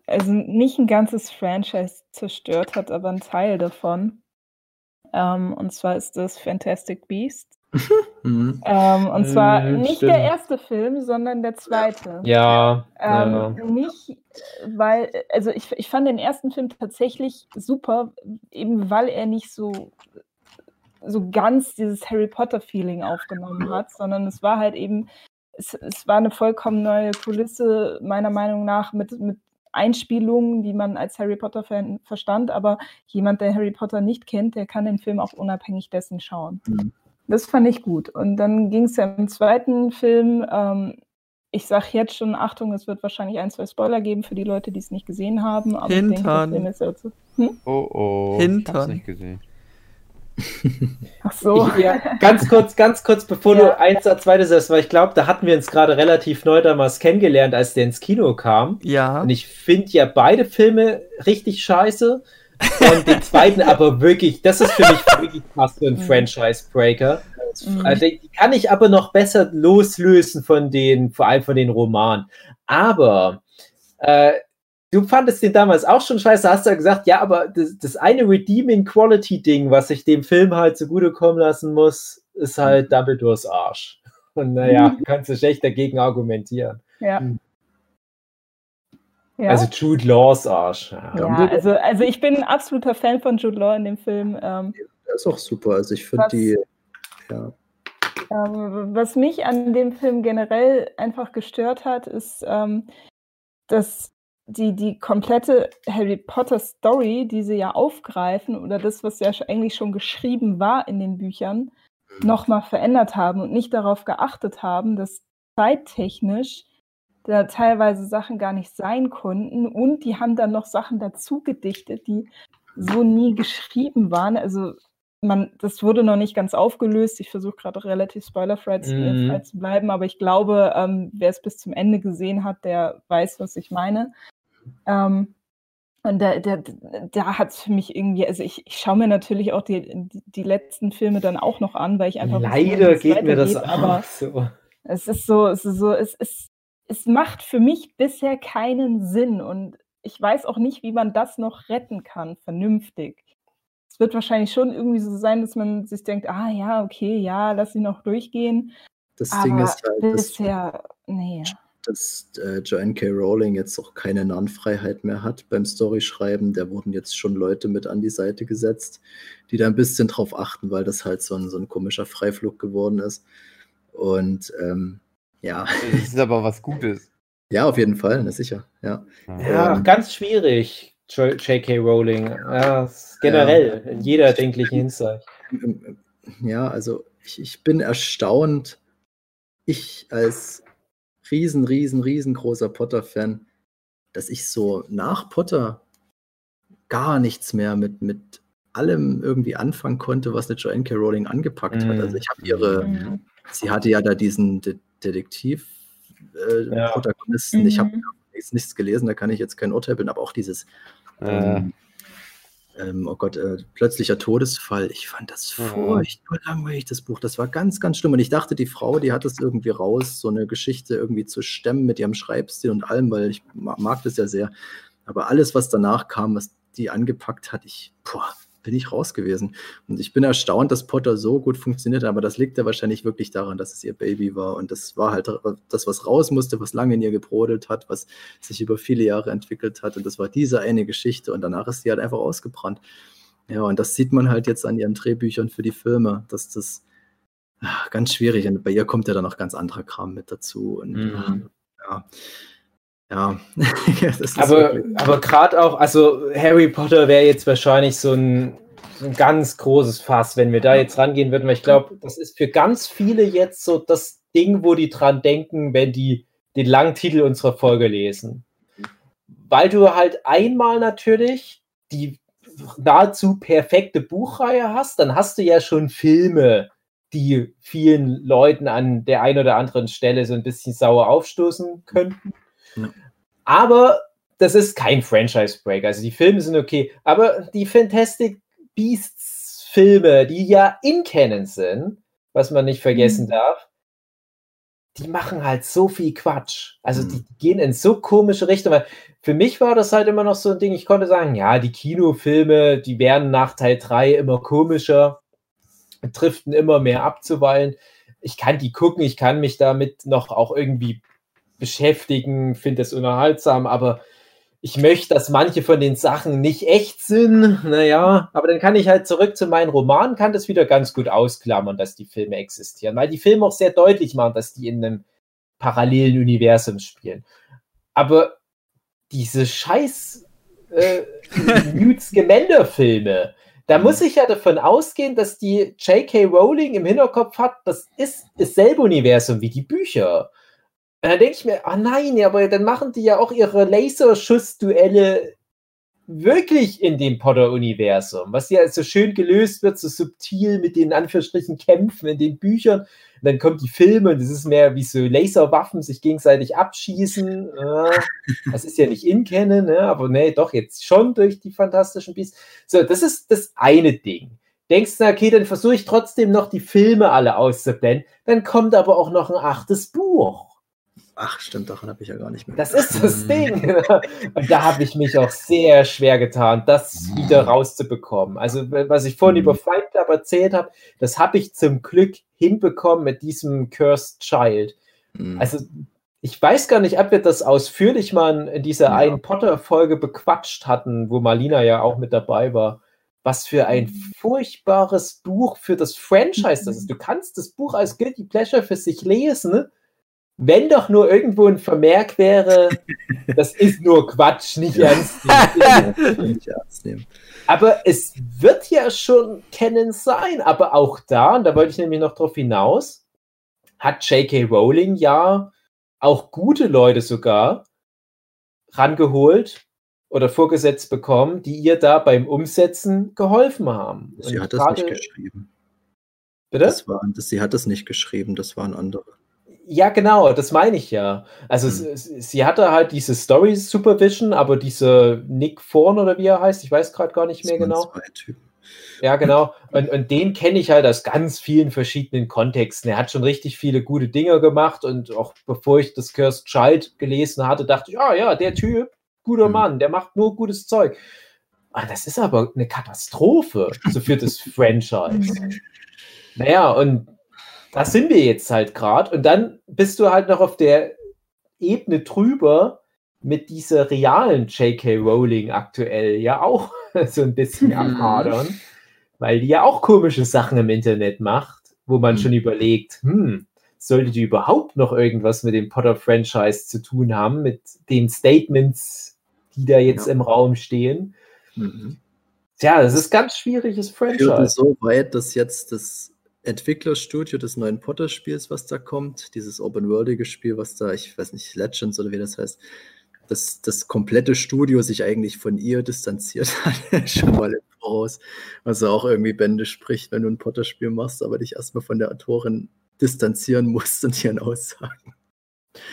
also nicht ein ganzes Franchise zerstört hat, aber ein Teil davon. Ähm, und zwar ist das Fantastic Beast. Mhm. Ähm, und zwar Mhm, nicht stimmt. der erste Film, sondern der zweite. Ja, Ähm, ja. Nicht, weil, also ich, ich fand den ersten Film tatsächlich super, eben weil er nicht so, so ganz dieses Harry Potter-Feeling aufgenommen hat, sondern es war halt eben, es, es war eine vollkommen neue Kulisse, meiner Meinung nach, mit, mit Einspielungen, die man als Harry Potter-Fan verstand, aber jemand, der Harry Potter nicht kennt, der kann den Film auch unabhängig dessen schauen. Mhm. Das fand ich gut. Und dann ging es ja im zweiten Film, ähm, ich sage jetzt schon, Achtung, es wird wahrscheinlich ein, zwei Spoiler geben für die Leute, die es nicht gesehen haben. Aber ich denke, der Hintern. Film ist ja zu. Oh oh. Ich hab's Hintern. nicht gesehen. Ach so. Ich, ja, ganz kurz, ganz kurz, bevor Ja. du eins oder zweites sagst, weil ich glaube, da hatten wir uns gerade relativ neu damals kennengelernt, als der ins Kino kam. Ja. Und ich finde ja beide Filme richtig scheiße. Und den zweiten aber wirklich, das ist für mich wirklich fast so ein Mhm. Franchise-Breaker. Mhm. Also die kann ich aber noch besser loslösen von den, vor allem von den Romanen. Aber äh, du fandest den damals auch schon scheiße, hast du ja gesagt, ja, aber das, das eine Redeeming Quality Ding, was ich dem Film halt zugutekommen lassen muss, ist halt Dumbledores Arsch. Und naja, kannst du schlecht dagegen argumentieren. Ja. Mhm. Ja. Also Jude Laws Arsch. Ja. ja, also, also ich bin ein absoluter Fan von Jude Law in dem Film. Ähm, Der ist auch super. Also ich finde Was- die, ja, Ähm, was mich an dem Film generell einfach gestört hat, ist, ähm, dass die, die komplette Harry Potter Story, die sie ja aufgreifen, oder das, was ja eigentlich schon geschrieben war in den Büchern, nochmal verändert haben und nicht darauf geachtet haben, dass zeittechnisch da teilweise Sachen gar nicht sein konnten und die haben dann noch Sachen dazu gedichtet, die so nie geschrieben waren. Also man, das wurde noch nicht ganz aufgelöst. Ich versuche gerade relativ spoilerfrei zu- Mhm. zu bleiben, aber ich glaube, ähm, wer es bis zum Ende gesehen hat, der weiß, was ich meine. Ähm, und da, da, da hat es für mich irgendwie, also ich, ich schaue mir natürlich auch die, die, die letzten Filme dann auch noch an, weil ich einfach wissen Leider wie es geht mir das weitergeht, aber auch so. es ist so, es ist so, es ist, es macht für mich bisher keinen Sinn und ich weiß auch nicht, wie man das noch retten kann, vernünftig. Es wird wahrscheinlich schon irgendwie so sein, dass man sich denkt, ah ja, okay, ja, lass sie noch durchgehen. das Aber Ding ist halt, bisher, nee. Dass äh, Joanne K. Rowling jetzt auch keine Narrenfreiheit mehr hat beim Storyschreiben. Da wurden jetzt schon Leute mit an die Seite gesetzt, die da ein bisschen drauf achten, weil das halt so ein, so ein komischer Freiflug geworden ist. Und ähm, ja, Das ist aber was Gutes. ja, auf jeden Fall, na sicher, ja. Ja, Ähm, ganz schwierig, J.K. Rowling. Ja, generell, in jeder erdenklichen Hinsicht. Ja, also ich, ich bin erstaunt, ich als riesen, riesen, riesengroßer Potter-Fan, dass ich so nach Potter gar nichts mehr mit, mit allem irgendwie anfangen konnte, was eine Joanne K. Rowling angepackt hat. Mhm. Also ich habe ihre, Mhm. sie hatte ja da diesen De Detektiv äh, Ja. Protagonisten. Ich habe Mhm. jetzt nichts gelesen, da kann ich jetzt kein Urteil bilden, aber auch dieses Äh, ähm, ähm, oh Gott, äh, plötzlicher Todesfall. Ich fand das Ja. furchtbar langweilig, das Buch. Das war ganz, ganz schlimm. Und ich dachte, die Frau, die hat es irgendwie raus, so eine Geschichte irgendwie zu stemmen mit ihrem Schreibstil und allem, weil ich ma- mag das ja sehr. Aber alles, was danach kam, was die angepackt hat, ich, boah, bin ich raus gewesen. Und ich bin erstaunt, dass Potter so gut funktioniert, aber das liegt ja wahrscheinlich wirklich daran, dass es ihr Baby war. Und das war halt das, was raus musste, was lange in ihr gebrodelt hat, was sich über viele Jahre entwickelt hat. Und das war diese eine Geschichte. Und danach ist sie halt einfach ausgebrannt. Ja, und das sieht man halt jetzt an ihren Drehbüchern für die Filme, dass das ah, ganz schwierig und bei ihr kommt ja dann noch ganz anderer Kram mit dazu. Und Mhm. ja, Ja, das ist Aber, wirklich- aber gerade auch, also Harry Potter wäre jetzt wahrscheinlich so ein, so ein ganz großes Fass, wenn wir da jetzt rangehen würden, weil ich glaube, das ist für ganz viele jetzt so das Ding, wo die dran denken, wenn die den langen Titel unserer Folge lesen. Weil du halt einmal natürlich die nahezu perfekte Buchreihe hast, dann hast du ja schon Filme, die vielen Leuten an der einen oder anderen Stelle so ein bisschen sauer aufstoßen könnten. Ja. Aber das ist kein Franchise-Break. Also die Filme sind okay. Aber die Fantastic Beasts-Filme, die ja in Canon sind, was man nicht vergessen Mhm. darf, die machen halt so viel Quatsch. Also Mhm. die gehen in so komische Richtungen. Weil Für mich war das halt immer noch so ein Ding, ich konnte sagen, ja, die Kinofilme, die werden nach Teil 3 immer komischer, driften immer mehr ab zuweilen. Ich kann die gucken, ich kann mich damit noch auch irgendwie beschäftigen, finde es unterhaltsam, aber ich möchte, dass manche von den Sachen nicht echt sind. Naja, aber dann kann ich halt zurück zu meinen Romanen, kann das wieder ganz gut ausklammern, dass die Filme existieren, weil die Filme auch sehr deutlich machen, dass die in einem parallelen Universum spielen. Aber diese scheiß äh, Newt Scamander-Filme, da muss ich ja davon ausgehen, dass die J.K. Rowling im Hinterkopf hat, das ist dasselbe Universum wie die Bücher. Und dann denke ich mir, ah nein, ja, aber dann machen die ja auch ihre Laserschussduelle wirklich in dem Potter-Universum, was ja so schön gelöst wird, so subtil mit den Anführungsstrichen Kämpfen in den Büchern. Und dann kommen die Filme und es ist mehr wie so Laserwaffen sich gegenseitig abschießen. Das ist ja nicht in Canon, ne? aber nee, doch jetzt schon durch die fantastischen Beasts. So, das ist das eine Ding. Denkst du, okay, dann versuche ich trotzdem noch die Filme alle auszublenden. Dann kommt aber auch noch ein achtes Buch. Ach, stimmt, daran habe ich ja gar nicht mehr. Das ist das Mhm. Ding. Und da habe ich mich auch sehr schwer getan, das wieder rauszubekommen. Also, was ich vorhin Mhm. über Fight Club erzählt habe, das habe ich zum Glück hinbekommen mit diesem Cursed Child. Also, ich weiß gar nicht, ob wir das ausführlich mal in dieser Ja. einen Potter-Folge bequatscht hatten, wo Marlina ja auch mit dabei war. Was für ein furchtbares Buch für das Franchise das ist. Du kannst das Buch als Guilty Pleasure für sich lesen, wenn doch nur irgendwo ein Vermerk wäre, das ist nur Quatsch, nicht Ja. ernst nehmen. Aber es wird ja schon Canon sein, aber auch da, und da wollte ich nämlich noch drauf hinaus, hat J.K. Rowling ja auch gute Leute sogar rangeholt oder vorgesetzt bekommen, die ihr da beim Umsetzen geholfen haben. Sie Und hat das nicht geschrieben. Bitte? Das waren, das, sie hat das nicht geschrieben, das waren andere. Ja, genau, das meine ich ja. Also Hm. sie, sie hatte halt diese Story Supervision, aber diese Nick Thorne oder wie er heißt, ich weiß gerade gar nicht mehr genau. Ja, genau. Und, und den kenne ich halt aus ganz vielen verschiedenen Kontexten. Er hat schon richtig viele gute Dinge gemacht und auch bevor ich das Cursed Child gelesen hatte, dachte ich, ah ja, der Typ, guter Mhm. Mann, der macht nur gutes Zeug. Ah, das ist aber eine Katastrophe, so für das Franchise. Naja, und da sind wir jetzt halt gerade. Und dann bist du halt noch auf der Ebene drüber mit dieser realen J.K. Rowling aktuell ja auch so ein bisschen am Mhm. Hadern, weil die ja auch komische Sachen im Internet macht, wo man Mhm. schon überlegt, hm, sollte die überhaupt noch irgendwas mit dem Potter-Franchise zu tun haben, mit den Statements, die da jetzt Ja. im Raum stehen. Mhm. Tja, das ist ganz schwieriges Führte Franchise. so weit, dass jetzt das Entwicklerstudio des neuen Potter-Spiels, was da kommt, dieses Open-Worldige Spiel, was da, ich weiß nicht, Legends oder wie das heißt, dass das komplette Studio sich eigentlich von ihr distanziert hat, schon mal im Voraus. Also auch irgendwie Bände spricht, wenn du ein Potter-Spiel machst, aber dich erstmal von der Autorin distanzieren musst und ihren Aussagen.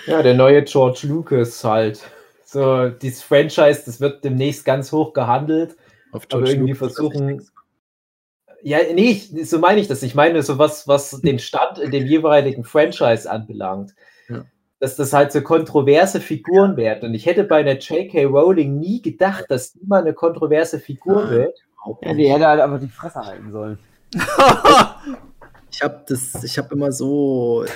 Ja, der neue George Lucas halt. So, dieses Franchise, das wird demnächst ganz hoch gehandelt. Auf Aber irgendwie Lucas versuchen- Ja, nee, ich, so meine ich das. Ich meine so was, was den Stand in dem jeweiligen Franchise anbelangt. Ja. Dass das halt so kontroverse Figuren werden. Und ich hätte bei einer J.K. Rowling nie gedacht, dass die mal eine kontroverse Figur Nein. wird. Ja, die hätte halt aber die Fresse halten sollen. Ich habe das, ich habe immer so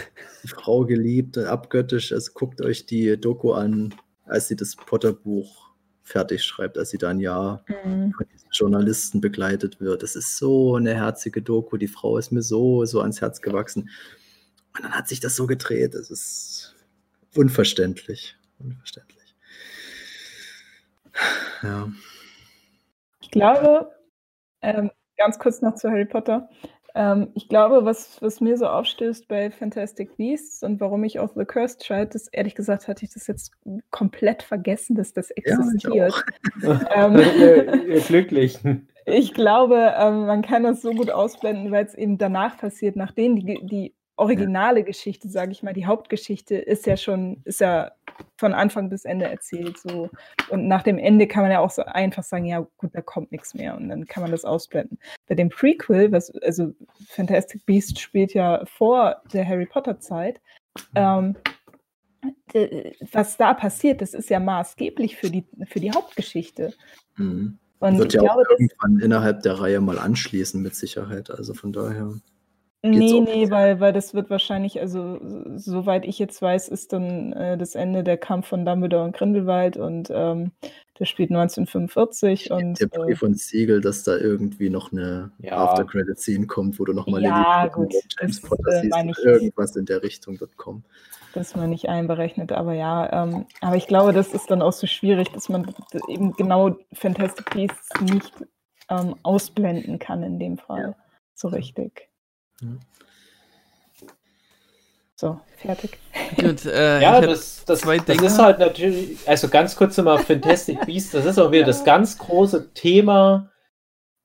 die Frau geliebt und abgöttisch. Also guckt euch die Doku an, als sie das Potter-Buch fertig schreibt, als sie da ein Jahr Mhm. von diesen Journalisten begleitet wird. Das ist so eine herzige Doku. Die Frau ist mir so, so ans Herz gewachsen. Und dann hat sich das so gedreht. Das ist unverständlich. Unverständlich. Ja. Ich glaube, ähm, ganz kurz noch zu Harry Potter. Ähm, ich glaube, was, was mir so aufstößt bei Fantastic Beasts und warum ich auch The Cursed Child, das ehrlich gesagt hatte ich das jetzt komplett vergessen, dass das Ja, existiert. ähm, Ihr, ihr Glücklichen. ich glaube, ähm, man kann das so gut ausblenden, weil es eben danach passiert, nachdem die, die originale Geschichte, sage ich mal, die Hauptgeschichte ist ja schon, ist ja von Anfang bis Ende erzählt. So. Und nach dem Ende kann man ja auch so einfach sagen, ja gut, da kommt nichts mehr und dann kann man das ausblenden. Bei dem Prequel, was, also Fantastic Beasts spielt ja vor der Harry Potter Zeit, ähm, was da passiert, das ist ja maßgeblich für die, für die Hauptgeschichte. Mhm. Und Wird ich ja auch glaube, das, irgendwann innerhalb der Reihe mal anschließen, mit Sicherheit. Also von daher. Nee, auch nee, weil, weil das wird wahrscheinlich, also soweit ich jetzt weiß, ist dann äh, das Ende der Kampf von Dumbledore und Grindelwald und ähm, der spielt 1945 und der äh, Brief und Siegel, dass da irgendwie noch eine Ja. After-Credit-Scene kommt, wo du nochmal Ja, gut, und James das, Potter äh, siehst. ich- Irgendwas in der Richtung wird kommen. das mir nicht einberechnet, aber ja, ähm, aber ich glaube, das ist dann auch so schwierig, dass man eben genau Fantastic Beasts nicht ähm, ausblenden kann in dem Fall. So richtig. Ja. So, fertig. Gut, äh, Ja, das, das, das Dinge. ist halt natürlich, also ganz kurz nochmal Fantastic Beasts, das ist auch wieder das ganz große Thema.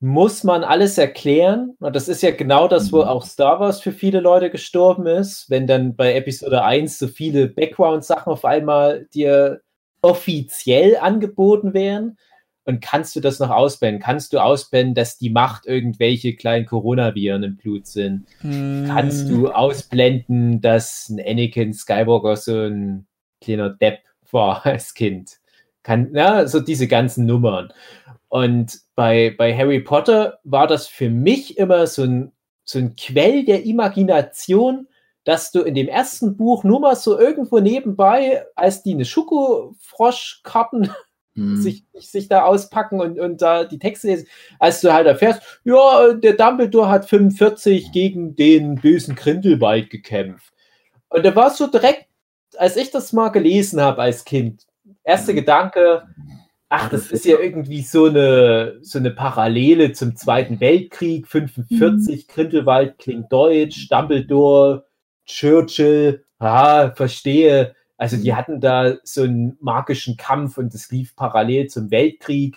Muss man alles erklären? Und das ist ja genau das, wo Mhm. auch Star Wars für viele Leute gestorben ist, wenn dann bei Episode 1 so viele Background-Sachen auf einmal dir offiziell angeboten werden. Und kannst du das noch ausblenden? Kannst du ausblenden, dass die Macht irgendwelche kleinen Coronaviren im Blut sind? Hm, kannst du ausblenden, dass ein Anakin Skywalker so ein kleiner Depp war als Kind. Kann, ja, so diese ganzen Nummern. Und bei, bei Harry Potter war das für mich immer so ein, so ein Quell der Imagination, dass du in dem ersten Buch nur mal so irgendwo nebenbei, als die eine Schokofroschkarten Mhm. sich, sich da auspacken und, und da die Texte lesen, als du halt erfährst, ja, der Dumbledore hat 45 gegen den bösen Grindelwald gekämpft. Und da war es so direkt, als ich das mal gelesen habe als Kind, erster Mhm. Gedanke, ach, das ist ja irgendwie so eine, so eine Parallele zum Zweiten Weltkrieg, 45, Grindelwald klingt deutsch, Dumbledore, Churchill, ah, verstehe. Also die hatten da so einen magischen Kampf und es lief parallel zum Weltkrieg.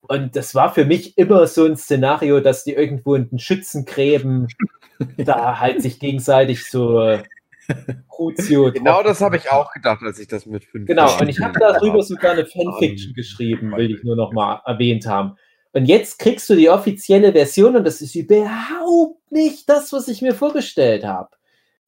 Und das war für mich immer so ein Szenario, dass die irgendwo in den Schützengräben da halt sich gegenseitig so Crucio Genau das habe ich auch gedacht, als ich das mit fünf Genau, und ich habe darüber sogar eine Fanfiction geschrieben, will ich nur noch mal erwähnt haben. Und jetzt kriegst du die offizielle Version und das ist überhaupt nicht das, was ich mir vorgestellt habe.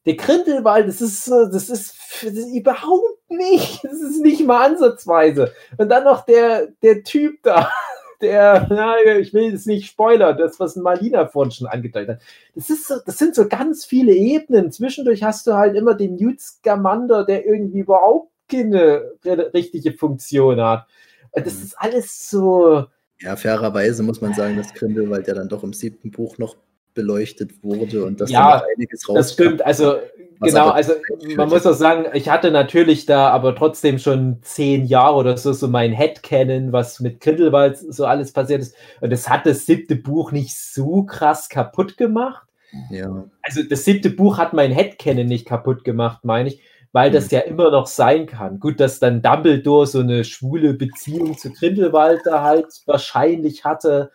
Der Grindelwald, das ist, das ist, das ist überhaupt nicht, das ist nicht mal ansatzweise. Und dann noch der, der Typ da, der, na, ich will es nicht spoilern, das, was Marlina vorhin schon angedeutet hat. Das, ist so, das sind so ganz viele Ebenen. Zwischendurch hast du halt immer den Newt Scamander, der irgendwie überhaupt keine ri- richtige Funktion hat. Und das Mhm. ist alles so, Ja, fairerweise muss man sagen, dass Grindelwald ja dann doch im siebten Buch noch beleuchtet wurde und dass Ja, da einiges raus. Das stimmt, also genau, also man muss auch sagen, ich hatte natürlich da aber trotzdem schon zehn Jahre oder so, so mein Headcanon, was mit Grindelwald so alles passiert ist. Und das hat das siebte Buch nicht so krass kaputt gemacht. Ja, Also das siebte Buch hat mein Headcanon nicht kaputt gemacht, meine ich, weil das ja immer noch sein kann. Gut, dass dann Dumbledore so eine schwule Beziehung zu Grindelwald da halt wahrscheinlich hatte.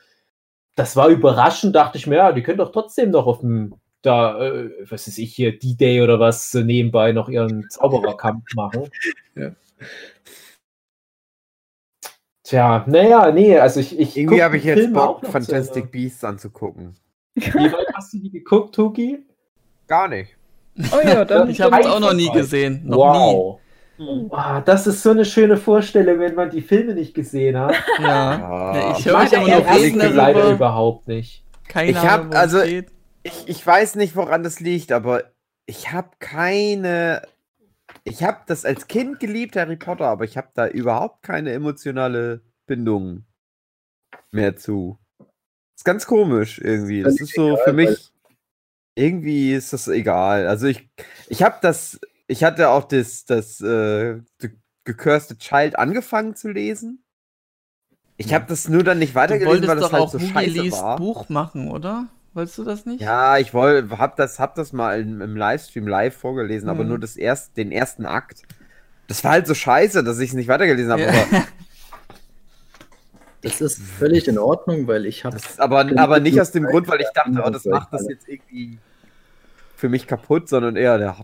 Das war überraschend, dachte ich mir, ja, die können doch trotzdem noch auf dem, da, äh, was weiß ich hier, D-Day oder was, so nebenbei noch ihren Zaubererkampf machen. Ja. Tja, naja, nee, also ich. ich Irgendwie habe ich jetzt Filme auch Bock, Fantastic zu Beasts anzugucken. Wie weit hast du die geguckt, Tuki? Gar nicht. Oh ja, dann. Ich habe es auch noch nie gesehen. Noch wow. Ah, das ist so eine schöne Vorstellung, wenn man die Filme nicht gesehen hat. Ja. Ah. Ich höre immer nur den reden leider überhaupt nicht. Keine Ich Ahnung, also-. Ich, ich weiß nicht, woran das liegt, aber ich habe keine. Ich habe das als Kind geliebt, Harry Potter, aber ich habe da überhaupt keine emotionale Bindung mehr zu. ist ganz komisch irgendwie. Das ist so für mich. Irgendwie ist das egal. Also ich, ich habe das, ich hatte auch das, das äh, Gecursed Child angefangen zu lesen. Ich habe das nur dann nicht weitergelesen, weil das doch halt auch so Hugi scheiße liest war. Buch machen, oder? Wolltest du das nicht? Ja, ich woll, hab das, hab das mal im, im Livestream live vorgelesen, aber Mhm. nur das erst, den ersten Akt. Das war halt so scheiße, dass ich es nicht weitergelesen habe. Ja. Aber, Das ist völlig in Ordnung, weil ich habe aber, aber nicht aus dem Grund, weil ich dachte, oh, das macht das jetzt irgendwie für mich kaputt, sondern eher, der,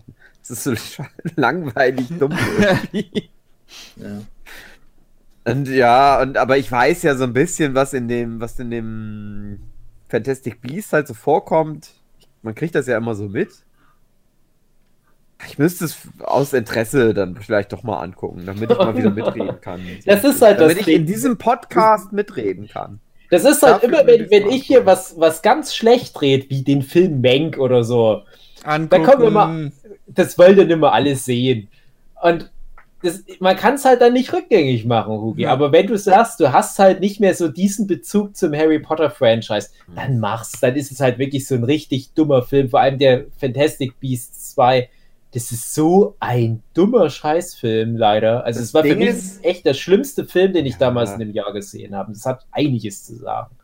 das ist so langweilig dumm irgendwie. ja. Und ja, und aber ich weiß ja so ein bisschen, was in dem, was in dem Fantastic Beast halt so vorkommt. Man kriegt das ja immer so mit. Ich müsste es aus Interesse dann vielleicht doch mal angucken, damit ich mal wieder mitreden kann. Das ist halt das damit ich Ding. in diesem Podcast mitreden kann. Das ist halt Dafür immer, wenn, wenn ich hier was, was ganz schlecht dreht, wie den Film Mank oder so, Angucken. kommen wir mal- das wollt ihr nicht mehr alles sehen. Und das, man kann es halt dann nicht rückgängig machen, Hugi. Ja. Aber wenn du sagst, du hast halt nicht mehr so diesen Bezug zum Harry Potter Franchise, dann mach's. Dann ist es halt wirklich so ein richtig dummer Film. Vor allem der Fantastic Beasts 2. Das ist so ein dummer Scheißfilm, leider. Also, es war für Ding mich ist- echt der schlimmste Film, den ich Ja. damals in dem Jahr gesehen habe. Das hat einiges zu sagen.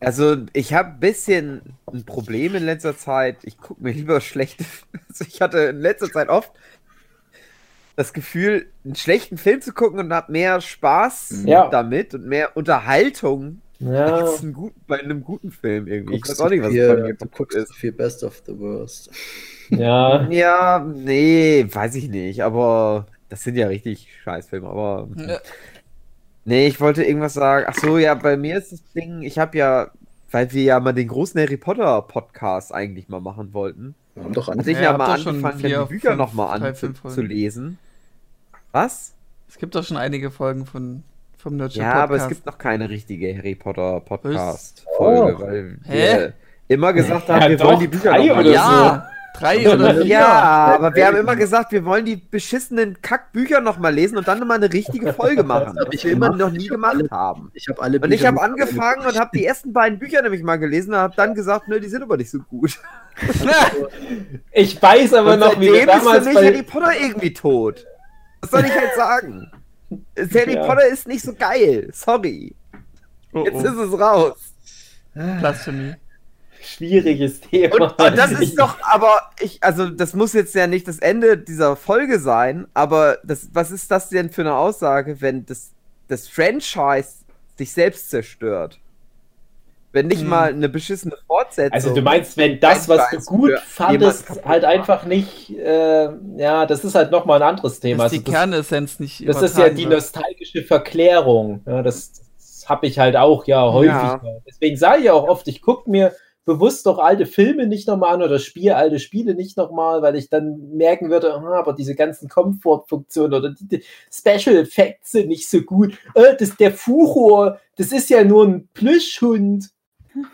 Also, ich habe ein bisschen ein Problem in letzter Zeit. Ich gucke mir lieber schlechte. Also ich hatte in letzter Zeit oft das Gefühl, einen schlechten Film zu gucken und habe mehr Spaß Ja. damit und mehr Unterhaltung Ja. als ein gut, bei einem guten Film irgendwie. Ich Guckst weiß auch nicht, was viel, bei mir du guckst ist. viel Best of the Worst. ja. Ja, nee, weiß ich nicht, aber das sind ja richtig Scheißfilme, aber. Ja. Nee, ich wollte irgendwas sagen. Ach so, ja, bei mir ist das Ding, ich habe ja, weil wir ja mal den großen Harry Potter Podcast eigentlich mal machen wollten, Wir haben doch an. hatte ich Ja, ja, mal angefangen, vier, die Bücher nochmal an zu, lesen. Was? Es gibt doch schon einige Folgen von, vom Nerdship Ja, aber es Podcast. gibt noch keine richtige Harry Potter Oh. Podcast-Folge, weil Hä? wir immer gesagt Ja, haben, wir doch, wollen die Bücher drei noch mal oder lesen. Ja, drei oder vier. Ja, aber wir haben immer gesagt, wir wollen die beschissenen Kackbücher nochmal lesen und dann nochmal eine richtige Folge machen, hab was ich wir immer noch nie gemacht alle- haben. Ich habe alle Und ich Bücher habe angefangen und habe die ersten beiden Bücher nämlich mal gelesen und habe dann gesagt, nö, die sind aber nicht so gut. Ich weiß aber und noch, wie wir seitdem ist für damals mich bei, Harry Potter irgendwie tot. Was soll ich halt sagen? Harry Ja. Potter ist nicht so geil. Sorry. Oh, Jetzt oh. ist es raus. Blasphemie. Schwieriges Thema. Und, und das ist doch, aber ich, also das muss jetzt ja nicht das Ende dieser Folge sein, aber das, was ist das denn für eine Aussage, wenn das, das Franchise sich selbst zerstört? Wenn nicht Hm. mal eine beschissene Fortsetzung. Also du meinst, wenn das, was du gut fandest, halt einfach nicht, äh, ja, das ist halt nochmal ein anderes Thema. Dass Also die das, Kernessenz nicht das ist ja die wird. nostalgische Verklärung. Ja, das das habe ich halt auch ja häufig. Ja. Deswegen sage ich auch oft, ich gucke mir bewusst doch alte Filme nicht nochmal an oder spiele alte Spiele nicht nochmal, weil ich dann merken würde, ah, aber diese ganzen Komfortfunktionen oder die, die Special Effects sind nicht so gut. Äh, das, der Furor, das ist ja nur ein Plüschhund.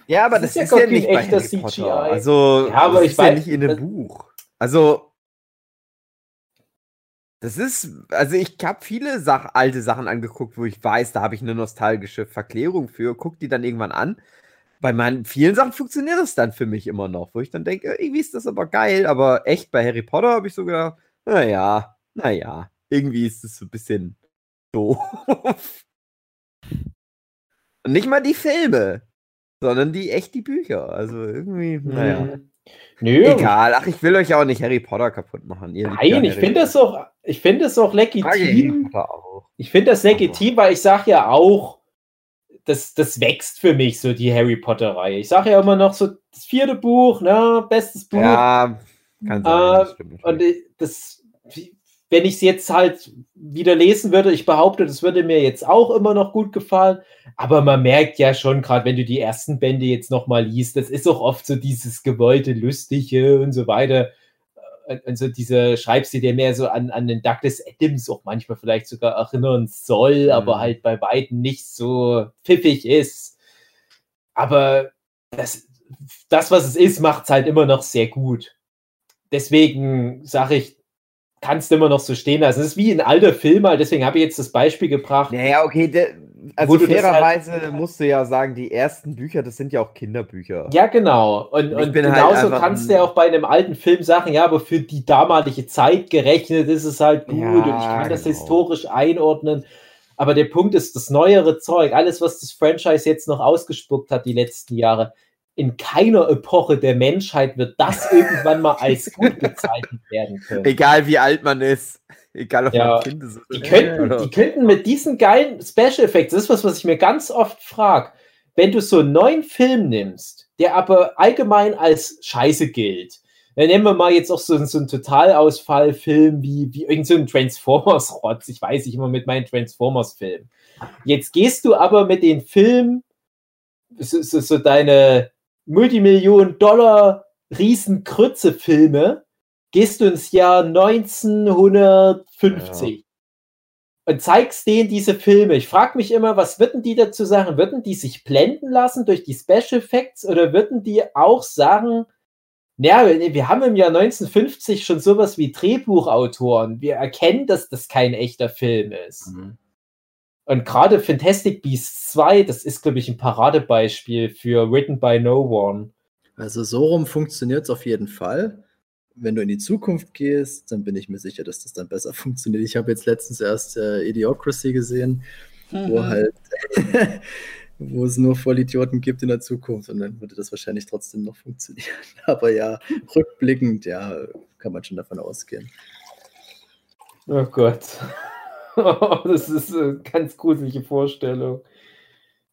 ja, aber das das, ist ja ist ja, nicht echter Harry Potter. CGI. Also, Ja, aber das ich ist ja weiß- nicht in dem Buch. Also, das ist, also ich habe viele Sach alte Sachen angeguckt, wo ich weiß, da habe ich eine nostalgische Verklärung für, guck die dann irgendwann an. Bei meinen vielen Sachen funktioniert es dann für mich immer noch, wo ich dann denke, irgendwie ist das aber geil, aber echt bei Harry Potter habe ich so gedacht, naja, naja, irgendwie ist es so ein bisschen doof. Und nicht mal die Filme, sondern die echt die Bücher. Also irgendwie, naja. Hm. Nö, Egal, ach, ich will euch auch nicht Harry Potter kaputt machen. Ihr Nein, ich finde das auch, ich finde das auch legitim. Ich finde das legitim, weil ich sage ja auch, das, das wächst für mich so die Harry Potter-Reihe. Ich sage ja immer noch so, das vierte Buch, ne, bestes Buch. Ja, kann sein. das Äh, stimmt Und ich- das, wenn ich es jetzt halt wieder lesen würde, ich behaupte, das würde mir jetzt auch immer noch gut gefallen. Aber man merkt ja schon, gerade wenn du die ersten Bände jetzt nochmal liest, das ist auch oft so dieses gewollte, lustige und so weiter. Und, und so diese Schreibstil, der mehr so an, an den Douglas Adams auch manchmal vielleicht sogar erinnern soll, Mhm. aber halt bei weitem nicht so pfiffig ist. Aber das, das was es ist, macht es halt immer noch sehr gut deswegen sage ich, kannst du immer noch so stehen lassen. Es ist wie ein alter Film, halt, deswegen habe ich jetzt das Beispiel gebracht. Naja, okay, also das fairerweise musst du ja sagen, die ersten Bücher, das sind ja auch Kinderbücher. Ja, genau. Und, und halt genauso einfach kannst du ja auch bei einem alten Film sagen, ja, aber für die damalige Zeit gerechnet ist es halt gut Ja, und ich kann das genau. historisch einordnen. Aber der Punkt ist, das neuere Zeug, alles, was das Franchise jetzt noch ausgespuckt hat die letzten Jahre, in keiner Epoche der Menschheit wird das irgendwann mal als gut bezeichnet werden können. Egal wie alt man ist. Egal ob Ja, man Kind ist. Die oder- könnten, oder- die könnten mit diesen geilen Special Effects, das ist was, was ich mir ganz oft frage, wenn du so einen neuen Film nimmst, der aber allgemein als Scheiße gilt, dann nehmen wir mal jetzt auch so, so einen Totalausfallfilm wie, wie irgend so Transformers-Rotz. Ich weiß nicht immer mit meinen Transformers-Filmen. Jetzt gehst du aber mit den Filmen, so, so, so deine Multimillionen-Dollar Riesenkrütze-Filme, gehst du ins Jahr 1950 und zeigst denen diese Filme. Ich frage mich immer, was würden die dazu sagen? Würden die sich blenden lassen durch die Special Effects oder würden die auch sagen, naja, wir haben im Jahr 1950 schon sowas wie Drehbuchautoren. Wir erkennen, dass das kein echter Film ist. Mhm. Und gerade Fantastic Beasts 2, das ist, glaube ich, ein Paradebeispiel für Written by No One. Also so rum funktioniert es auf jeden Fall. Wenn du in die Zukunft gehst, dann bin ich mir sicher, dass das dann besser funktioniert. Ich habe jetzt letztens erst äh, Idiocracy gesehen, wo Mhm. halt, wo es nur Vollidioten gibt in der Zukunft und dann würde das wahrscheinlich trotzdem noch funktionieren. Aber ja, rückblickend, ja, kann man schon davon ausgehen. Oh Gott. das ist eine ganz gruselige Vorstellung.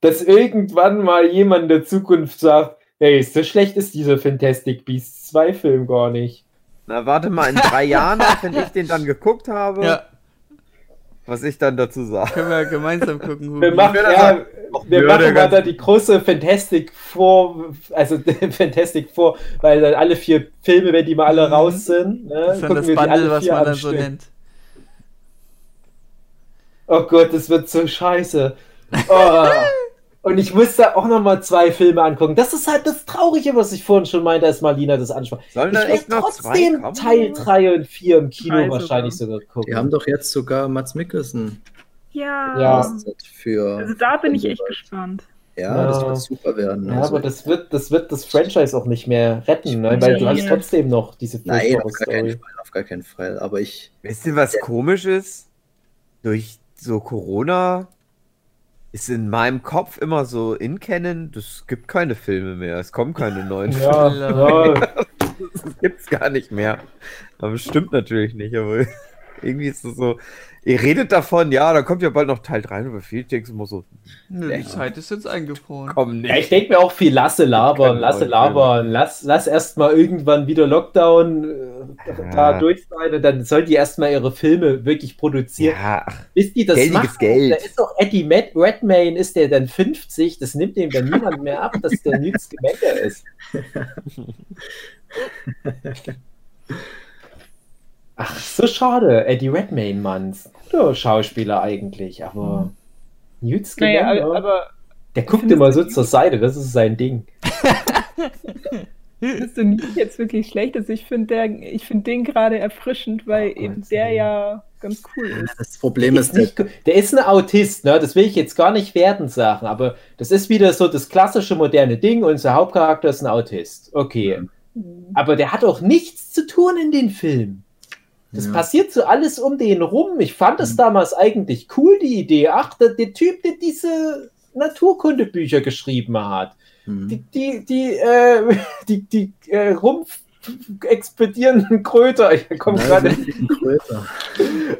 Dass irgendwann mal jemand in der Zukunft sagt, hey, so schlecht ist dieser Fantastic Beasts 2 Film gar nicht. Na, warte mal, in drei Jahren, wenn ich den dann geguckt habe, Ja, was ich dann dazu sage. können wir gemeinsam gucken. Wir Hubi. machen, würde ja, sagen, wir machen mal da die große Fantastic vor, also Fantastic vor, weil dann alle vier Filme, wenn die mal alle Mhm. raus sind, ne, Das ist dann gucken das wir die alle Bundle, was vier man dann so nennt. Oh Gott, das wird so scheiße. Oh. Und ich muss da auch noch mal zwei Filme angucken. Das ist halt das Traurige, was ich vorhin schon meinte, als Marlina das ansprach. Sollen Ich da werde echt noch zwei trotzdem kommen? Teil 3 und 4 im Kino Drei wahrscheinlich sogar. gucken. Die haben doch jetzt sogar Mats Mikkelsen Ja. Ja. für. Also da bin ich echt gespannt. Ja, das Ja. wird super werden. ja, also. aber das wird, das wird das Franchise auch nicht mehr retten, ne? weil du hast trotzdem noch diese Nein, auf gar, keinen Story. Fall, auf gar keinen Fall. Aber ich, Wisst ihr, was komisch ist? Durch so Corona ist in meinem Kopf immer so in Canon, es gibt keine Filme mehr, es kommen keine neuen Filme, Ja, ja, das gibt's gar nicht mehr. Aber es stimmt natürlich nicht, aber irgendwie ist es so, ihr redet davon, ja, da kommt ja bald noch Teil 3, aber viel denkst du immer so, Nö, die Zeit ist jetzt eingefroren. komm Ja, ich denke mir auch viel, lasse labern, lasse labern, lass, lass erstmal irgendwann wieder Lockdown äh, da durch sein und dann sollen die erstmal ihre Filme wirklich produzieren. Ja, Bis die das Geldiges machen, Geld. da ist doch Eddie Matt, Redmayne, ist der dann 50, das nimmt dem dann niemand mehr ab, dass der Newt Scamander ist. Ach, so schade, Eddie Redmayne, Mann. Guter Schauspieler eigentlich, aber Newt Scamander, Naja, aber der guckt immer so zur Seite, das ist sein Ding. findest du nicht jetzt wirklich schlecht? Also ich finde finde den gerade erfrischend, weil Oh, eben der ja ganz cool ist. das Problem Der ist, ist, nicht, der ist ein Autist, ne? das will ich jetzt gar nicht wertend sagen, aber das ist wieder so das klassische moderne Ding. Unser Hauptcharakter ist ein Autist. Okay. Aber der hat auch nichts zu tun in den Filmen. Das Ja. passiert so alles um den rum. Ich fand es Mhm. damals eigentlich cool, die Idee. Ach, der, der Typ, der diese Naturkundebücher geschrieben hat. Hm. Die, die, die, äh, die, die äh, Rumpf explodierenden Kröter. Ich komme gerade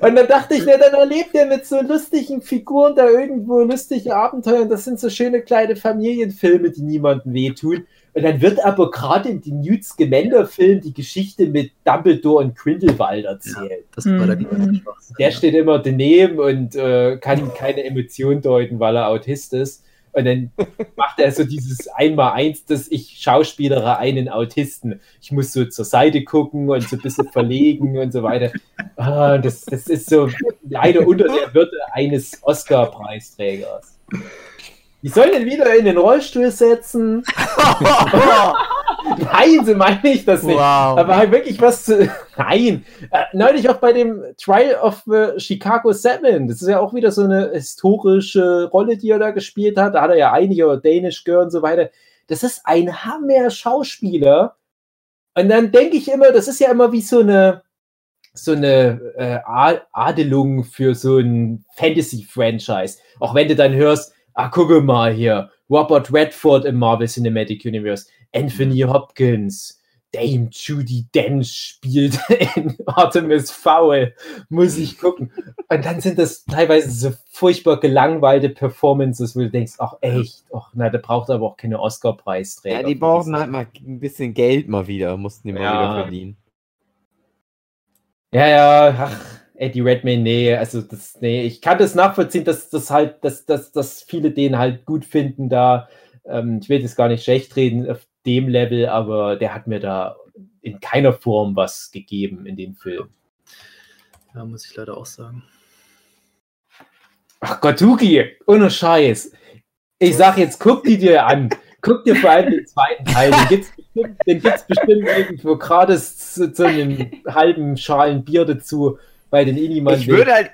und dann dachte ich, na, dann erlebt er mit so lustigen Figuren da irgendwo lustige Abenteuer. Und das sind so schöne kleine Familienfilme, die niemandem wehtun. Und dann wird aber gerade in den Newt Scamander-Film die Geschichte mit Dumbledore und Grindelwald erzählt. Das war der Mhm. Der ja. steht immer daneben und äh, kann keine Emotion deuten, weil er Autist ist. Und dann macht er so dieses Einmal-Eins, dass ich schauspielere einen Autisten. Ich muss so zur Seite gucken und so ein bisschen verlegen und so weiter. Ah, das, das ist so leider unter der Würde eines Oscar-Preisträgers. Die sollen ihn wieder in den Rollstuhl setzen. Nein, so meine ich das nicht. Wow. Aber halt wirklich was zu. Nein. Äh, neulich auch bei dem Trial of the Chicago Seven. Das ist ja auch wieder so eine historische Rolle, die er da gespielt hat. Da hat er ja einige Danish Girl und so weiter. Das ist ein Hammer-Schauspieler. Und dann denke ich immer, das ist ja immer wie so eine, so eine äh, Adelung für so ein Fantasy-Franchise. Auch wenn du dann hörst, ah, gucke mal hier, Robert Redford im Marvel Cinematic Universe, Anthony Hopkins, Dame Judy Dench spielt in Artemis Fowl, muss ich gucken. Und dann sind das teilweise so furchtbar gelangweilte Performances, wo du denkst, ach echt, ach na, da braucht aber auch keine Oscar-Preisträger. Ja, die brauchen halt mal ein bisschen Geld mal wieder, mussten die mal Ja. wieder verdienen. Ja, ja, ach, Eddie Redmayne, nee, also das, nee, ich kann das nachvollziehen, dass das halt, dass, dass, dass viele den halt gut finden da. Ähm, ich will das gar nicht schlecht reden auf dem Level, aber der hat mir da in keiner Form was gegeben in dem Film. Ja, muss ich leider auch sagen. Ach Gott, Huki, ohne Scheiß. Ich sag jetzt, guck die dir an. Guck dir vor allem den zweiten Teil. Den gibt's bestimmt, den gibt's bestimmt irgendwo gratis zu, zu einem halben Schalen Bier dazu bei den Iniman. Ich würde halt.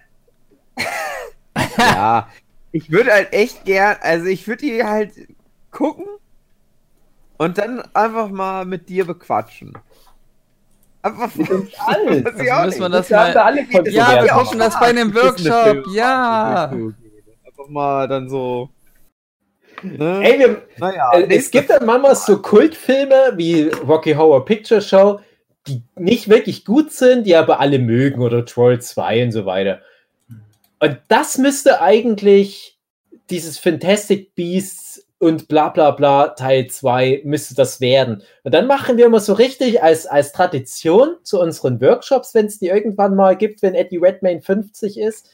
ja, ich würde halt echt gern, also ich würde die halt gucken und dann einfach mal mit dir bequatschen. Einfach alles. Weiß ich auch müssen wir nicht. das mal. alle von Ja, wir gucken das bei einem Workshop. Ja. Einfach mal dann so. Ne? Ey, wir, naja, äh, es gibt dann manchmal so Kultfilme wie Rocky Horror Picture Show, die nicht wirklich gut sind, die aber alle mögen oder Troll 2 und so weiter. Und das müsste eigentlich dieses Fantastic Beasts und bla bla bla Teil 2 müsste das werden. Und dann machen wir immer so richtig als, als Tradition zu unseren Workshops, wenn es die irgendwann mal gibt, wenn Eddie Redmayne 50 ist.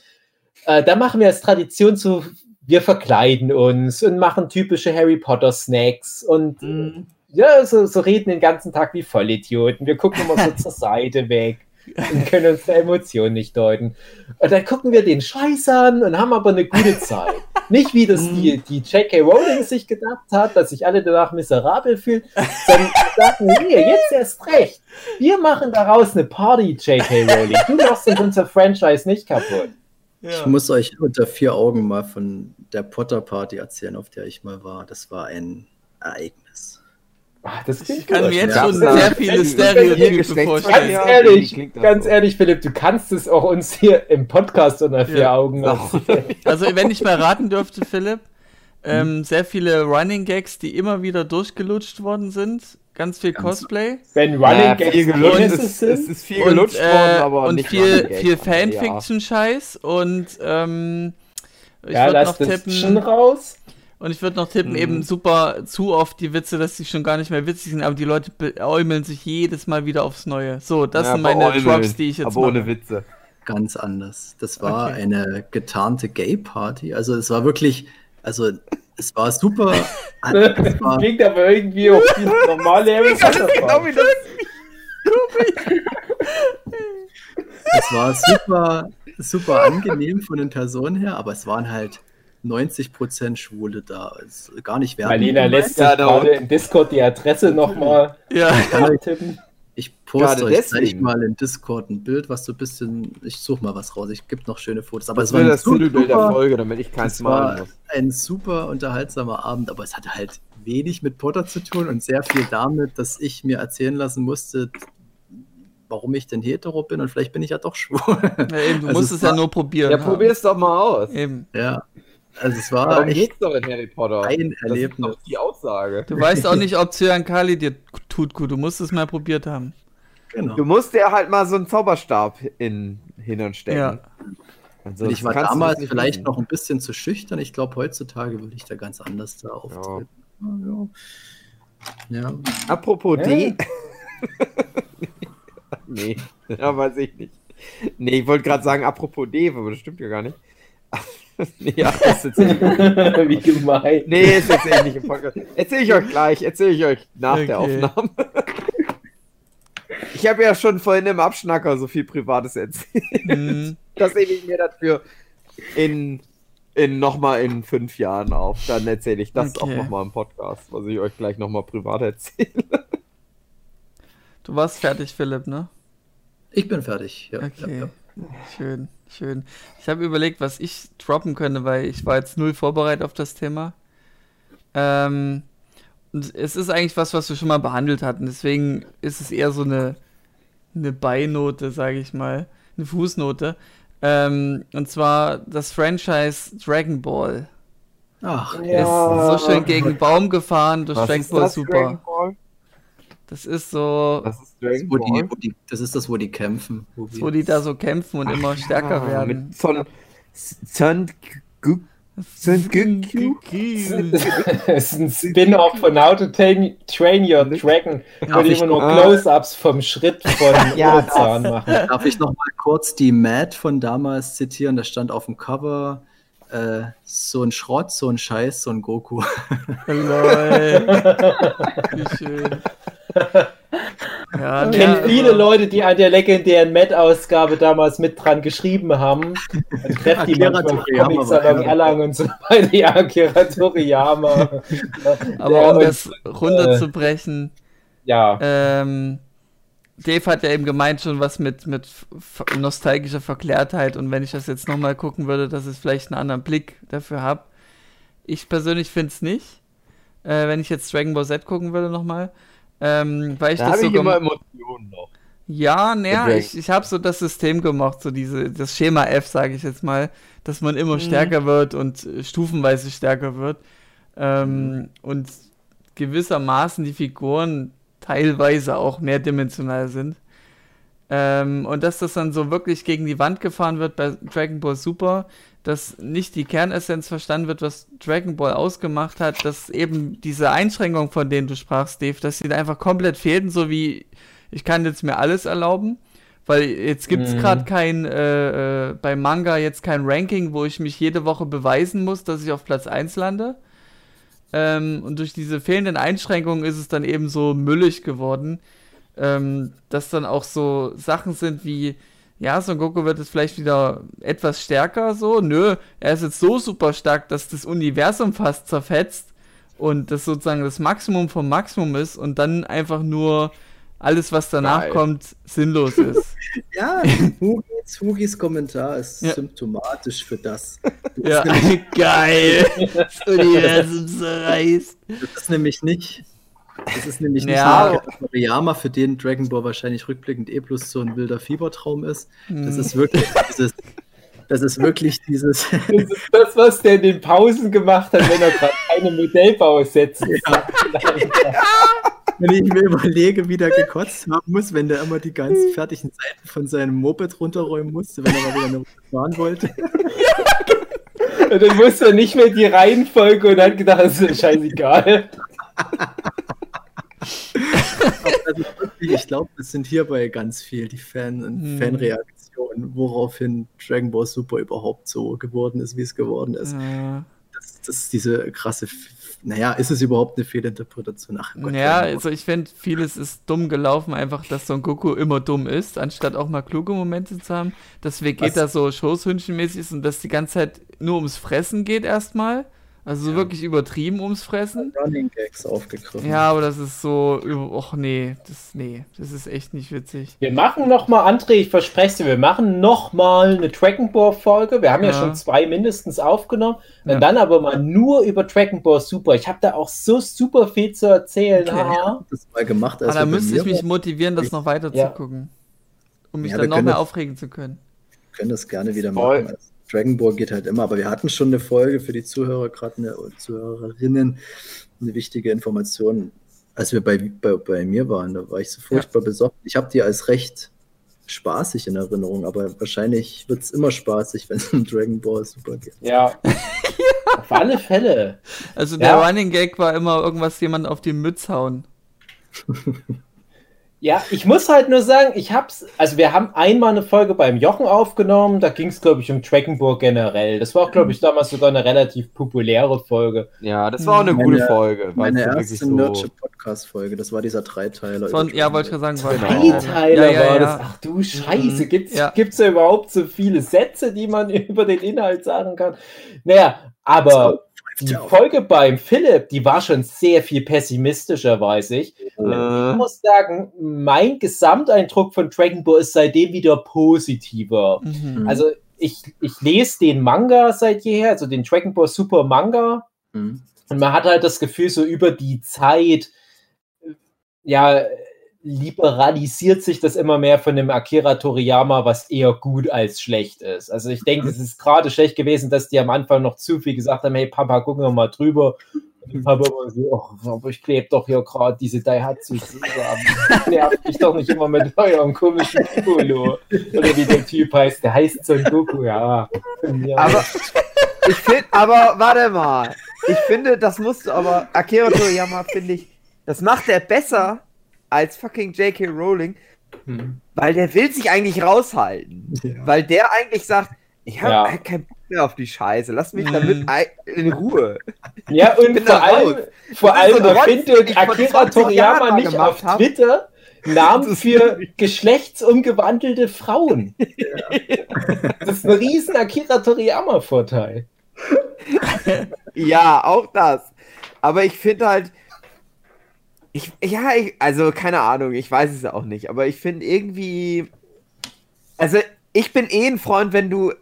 Äh, da machen wir als Tradition so, wir verkleiden uns und machen typische Harry Potter Snacks und Mhm. Ja, so, so reden den ganzen Tag wie Vollidioten. Wir gucken immer so zur Seite weg und können uns der Emotion nicht deuten. Und dann gucken wir den Scheiß an und haben aber eine gute Zeit. Nicht wie das die, die J.K. Rowling sich gedacht hat, dass sich alle danach miserabel fühlen, sondern wir sagen, nee, jetzt erst recht. Wir machen daraus eine Party, J.K. Rowling. Du machst uns unser Franchise nicht kaputt. Ich muss euch unter vier Augen mal von der Potter Party erzählen, auf der ich mal war. Das war ein Ereignis. Ach, das klingt Ich kann mir jetzt Ja. schon Ja. sehr viele Ja. Stereotype vorstellen. Ganz Ja, ehrlich, ganz so? ehrlich, Philipp, du kannst es auch uns hier im Podcast unter vier Ja. Augen erzählen. Also, wenn ich mal raten dürfte, Philipp, ähm, sehr viele Running Gags, die immer wieder durchgelutscht worden sind. Ganz viel Ganz- Cosplay. Wenn Ja, Running Gags viel gelutscht, Penises es, es sind. ist viel Und, gelutscht äh, worden, aber und nicht viel, viel ja. Fanfiction-Scheiß und ähm, ich Ja, würde noch tippen. raus. Und ich würde noch tippen, Mhm. eben super zu oft die Witze, dass die schon gar nicht mehr witzig sind, aber die Leute beäumeln sich jedes Mal wieder aufs Neue. So, das Ja, sind meine beäumeln, Drops, die ich jetzt Aber ohne mache. Witze. Ganz anders. Das war Okay. eine getarnte Gay-Party. Also es war wirklich, also es war super. es Das war, klingt aber irgendwie auch wie normale genau Party. wie das. es war super, super angenehm von den Personen her, aber es waren halt 90% Schwule da. Es ist gar nicht wertend Marlena lässt sich Ja, da gerade im Discord die Adresse nochmal Ja, tippen. Ich poste Gerade euch gleich mal in Discord ein Bild, was so ein bisschen. Ich suche mal was raus. Ich gebe noch schöne Fotos. Aber Das es war das Titelbild der super, Folge, damit ich keins es malen war muss. ein super unterhaltsamer Abend, aber es hatte halt wenig mit Potter zu tun und sehr viel damit, dass ich mir erzählen lassen musste, warum ich denn hetero bin und vielleicht bin ich ja doch schwul. ja eben, du Also musst es es ja nur probieren. Ja, haben. probier's doch mal aus. Eben. ja, also es war Darum geht's doch in Harry Potter. ein Das ist Erlebnis. doch die Aussage. Du weißt auch nicht, ob Zyankali dir tut gut. Du musst es mal probiert haben. Genau. Du musst dir halt mal so einen Zauberstab in Hintern stecken. Ja. Und ich war damals vielleicht noch ein bisschen zu schüchtern. Ich glaube, heutzutage würde ich da ganz anders da auftreten. Ja. ja. Apropos Ja. D. nee, ja, weiß ich nicht. Nee, ich wollte gerade sagen, apropos D, aber das stimmt ja gar nicht. ja, das ist jetzt Wie gemein. Nee, ist jetzt nicht im Podcast. Erzähle ich euch gleich, erzähle ich euch nach der Okay. Aufnahme. Ich habe ja schon vorhin im Abschnacker so viel Privates erzählt. Mhm. Das hebe ich mir dafür in, in nochmal in fünf Jahren auf. Dann erzähle ich das Okay. auch nochmal im Podcast, was ich euch gleich nochmal privat erzähle. Du warst fertig, Philipp, ne? Ich bin fertig. Ja, Okay. ja, ja. Schön, schön. Ich habe überlegt, was ich droppen könnte, weil ich war jetzt null vorbereitet auf das Thema. Ähm, und es ist eigentlich was, was wir schon mal behandelt hatten. Deswegen ist es eher so eine eine Beinote, sage ich mal, eine Fußnote. Ähm, und zwar das Franchise Dragon Ball. Ach, Ist so schön gegen Baum gefahren durch Was Dragon ist Ball das, Super. Dragon Ball? Das ist so, Das ist das, wo die, wo die, das ist das, wo die kämpfen. Wo, wo die da so kämpfen und immer stärker Ah, werden. Mit Son, Son, Gu- Son Goku. Es ist ein Spin-off von How to Train, Train Your Dragon, wo die ich immer nur Close-Ups vom Schritt von Ja, Urozan machen. Darf ich noch mal kurz die Mad von damals zitieren? Da stand auf dem Cover äh, so ein Schrott, so ein Scheiß, so ein Goku. Lol. Wie schön. Ja, Ich kenne der- viele Leute, die an der legendären Matt-Ausgabe damals mit dran geschrieben haben. Man trefft die Akira manchmal Comic-Salon Erlangen und so weiter. Ja, Akira Toriyama. aber um das runterzubrechen, Ja, ähm, Dave hat ja eben gemeint schon was mit, mit nostalgischer Verklärtheit und wenn ich das jetzt nochmal gucken würde, dass ich vielleicht einen anderen Blick dafür habe. Ich persönlich finde es nicht, äh, wenn ich jetzt Dragon Ball Z gucken würde nochmal. Ähm, weil ich Da das habe so ich immer Emotionen noch. Ja, naja, ich, ich habe so das System gemacht, so diese, das Schema F, sage ich jetzt mal, dass man immer Mhm. stärker wird und äh, stufenweise stärker wird. Ähm, Und gewissermaßen die Figuren teilweise auch mehrdimensional sind. Ähm, und dass das dann so wirklich gegen die Wand gefahren wird bei Dragon Ball Super, dass nicht die Kernessenz verstanden wird, was Dragon Ball ausgemacht hat, dass eben diese Einschränkungen, von denen du sprachst, Dave, dass sie da einfach komplett fehlten, so wie ich kann jetzt mir alles erlauben, weil jetzt gibt es Mhm. gerade kein, äh, äh, beim Manga jetzt kein Ranking, wo ich mich jede Woche beweisen muss, dass ich auf Platz 1 lande. Ähm, und durch diese fehlenden Einschränkungen ist es dann eben so müllig geworden, ähm, dass dann auch so Sachen sind wie, ja, Son Goku wird jetzt vielleicht wieder etwas stärker, so, nö, er ist jetzt so super stark, dass das Universum fast zerfetzt und das sozusagen das Maximum vom Maximum ist und dann einfach nur alles, was danach Geil. kommt, sinnlos ist. Ja, Hugis, Hugis Kommentar ist Ja. symptomatisch für das. ja, geil. Das Universum zerreißt. Das ist nämlich nicht. Das ist nämlich Ja. nicht Akira Toriyama, für den Dragon Ball wahrscheinlich rückblickend eh bloß so ein wilder Fiebertraum ist. Das Hm. ist wirklich dieses. Das ist wirklich dieses. das ist das, was der in den Pausen gemacht hat, wenn er gerade keine Modellbausätze Wenn ich mir überlege, wie der gekotzt haben muss, wenn der immer die ganzen fertigen Seiten von seinem Moped runterräumen musste, wenn er mal wieder eine Runde fahren wollte. Und dann wusste er nicht mehr die Reihenfolge und hat gedacht, das ist scheißegal. Ich glaube, das sind hierbei ganz viel die Fan Hm. Fanreaktionen, woraufhin Dragon Ball Super überhaupt so geworden ist, wie es geworden ist. Ja. Das, das ist diese krasse. Naja, ist es überhaupt eine Fehlinterpretation? Ach Gott, ja, also ich finde, vieles ist dumm gelaufen, einfach, dass Son Goku immer dumm ist, anstatt auch mal kluge Momente zu haben. Dass Vegeta Was? so Schoßhündchenmäßig ist und dass die ganze Zeit nur ums Fressen geht erstmal. Also so Ja. wirklich übertrieben ums Fressen. Running Gags aufgegriffen. Ja, aber das ist so, och nee, das, nee, das ist echt nicht witzig. Wir machen nochmal, André, ich verspreche es dir, wir machen nochmal eine Dragon Ball Folge. Wir haben ja, Ja. schon zwei mindestens aufgenommen. Ja. Und dann aber mal nur über Dragon Ball Super. Ich habe da auch so super viel zu erzählen. Okay. Aha. das mal gemacht. Als Aber da wir bei müsste ich mich motivieren, das noch weiter Ja. zu gucken. Um mich Ja, dann noch mehr das- aufregen zu können. Wir können das gerne wieder Voll. machen. Dragon Ball geht halt immer, aber wir hatten schon eine Folge für die Zuhörer, gerade eine und Zuhörerinnen, eine wichtige Information. Als wir bei, bei, bei mir waren, da war ich so furchtbar besorgt. Ich habe die als recht spaßig in Erinnerung, aber wahrscheinlich wird es immer spaßig, wenn es um Dragon Ball Super geht. Ja. Auf alle Fälle. Also der Ja. Running Gag war immer irgendwas jemand auf die Mütze hauen. Ja, ich muss halt nur sagen, ich hab's, also wir haben einmal eine Folge beim Jochen aufgenommen, da ging es, glaube ich, um Ball generell. Das war auch, glaube ich, damals sogar eine relativ populäre Folge. Ja, das war auch eine Meine- gute Folge. Meine erste so- Nerdsche Podcast-Folge, das war dieser Dreiteiler. Von, ja, wollte ich gerade sagen, war Genau. Dreiteiler Ja, ja, war ja. das. Ach du Scheiße, Mhm. gibt's, Ja. gibt's da überhaupt so viele Sätze, die man über den Inhalt sagen kann? Naja, aber die. Folge beim Philipp, die war schon sehr viel pessimistischer, weiß ich. Ich Äh, muss sagen, mein Gesamteindruck von Dragon Ball ist seitdem wieder positiver. Mhm. Also ich, ich lese den Manga seit jeher, also den Dragon Ball Super Manga, Mhm. und man hat halt das Gefühl, so über die Zeit, äh, ja, liberalisiert sich das immer mehr von dem Akira Toriyama, was eher gut als schlecht ist. Also ich denke, es ist gerade schlecht gewesen, dass die am Anfang noch zu viel gesagt haben, hey Papa, gucken wir mal drüber. Und Papa immer so, oh, aber ich klebe doch hier gerade diese Daihatsu zusammen. Nervt mich doch nicht immer mit eurem komischen Piccolo. Oder wie der Typ heißt, der heißt Son Goku, ja. ja. Aber ich finde, aber warte mal. Ich finde, das musst du aber, Akira Toriyama, finde ich, das macht er besser als fucking J.K. Rowling, Hm. weil der will sich eigentlich raushalten. Ja. Weil der eigentlich sagt, ich habe Ja. halt keinen Bock mehr auf die Scheiße, lass mich Mhm. damit in Ruhe. Ja, und vor allem, raus. vor allem so vor Akira 20 Jahren Toriyama nicht gemacht auf hab. Twitter Namen für geschlechtsumgewandelte Frauen. Das ist ein riesen Akira Toriyama-Vorteil. Ja, auch das. Aber ich finde halt, ich, ja, ich, also keine Ahnung, ich weiß es auch nicht, aber ich finde irgendwie, also ich bin eh ein Freund, wenn du,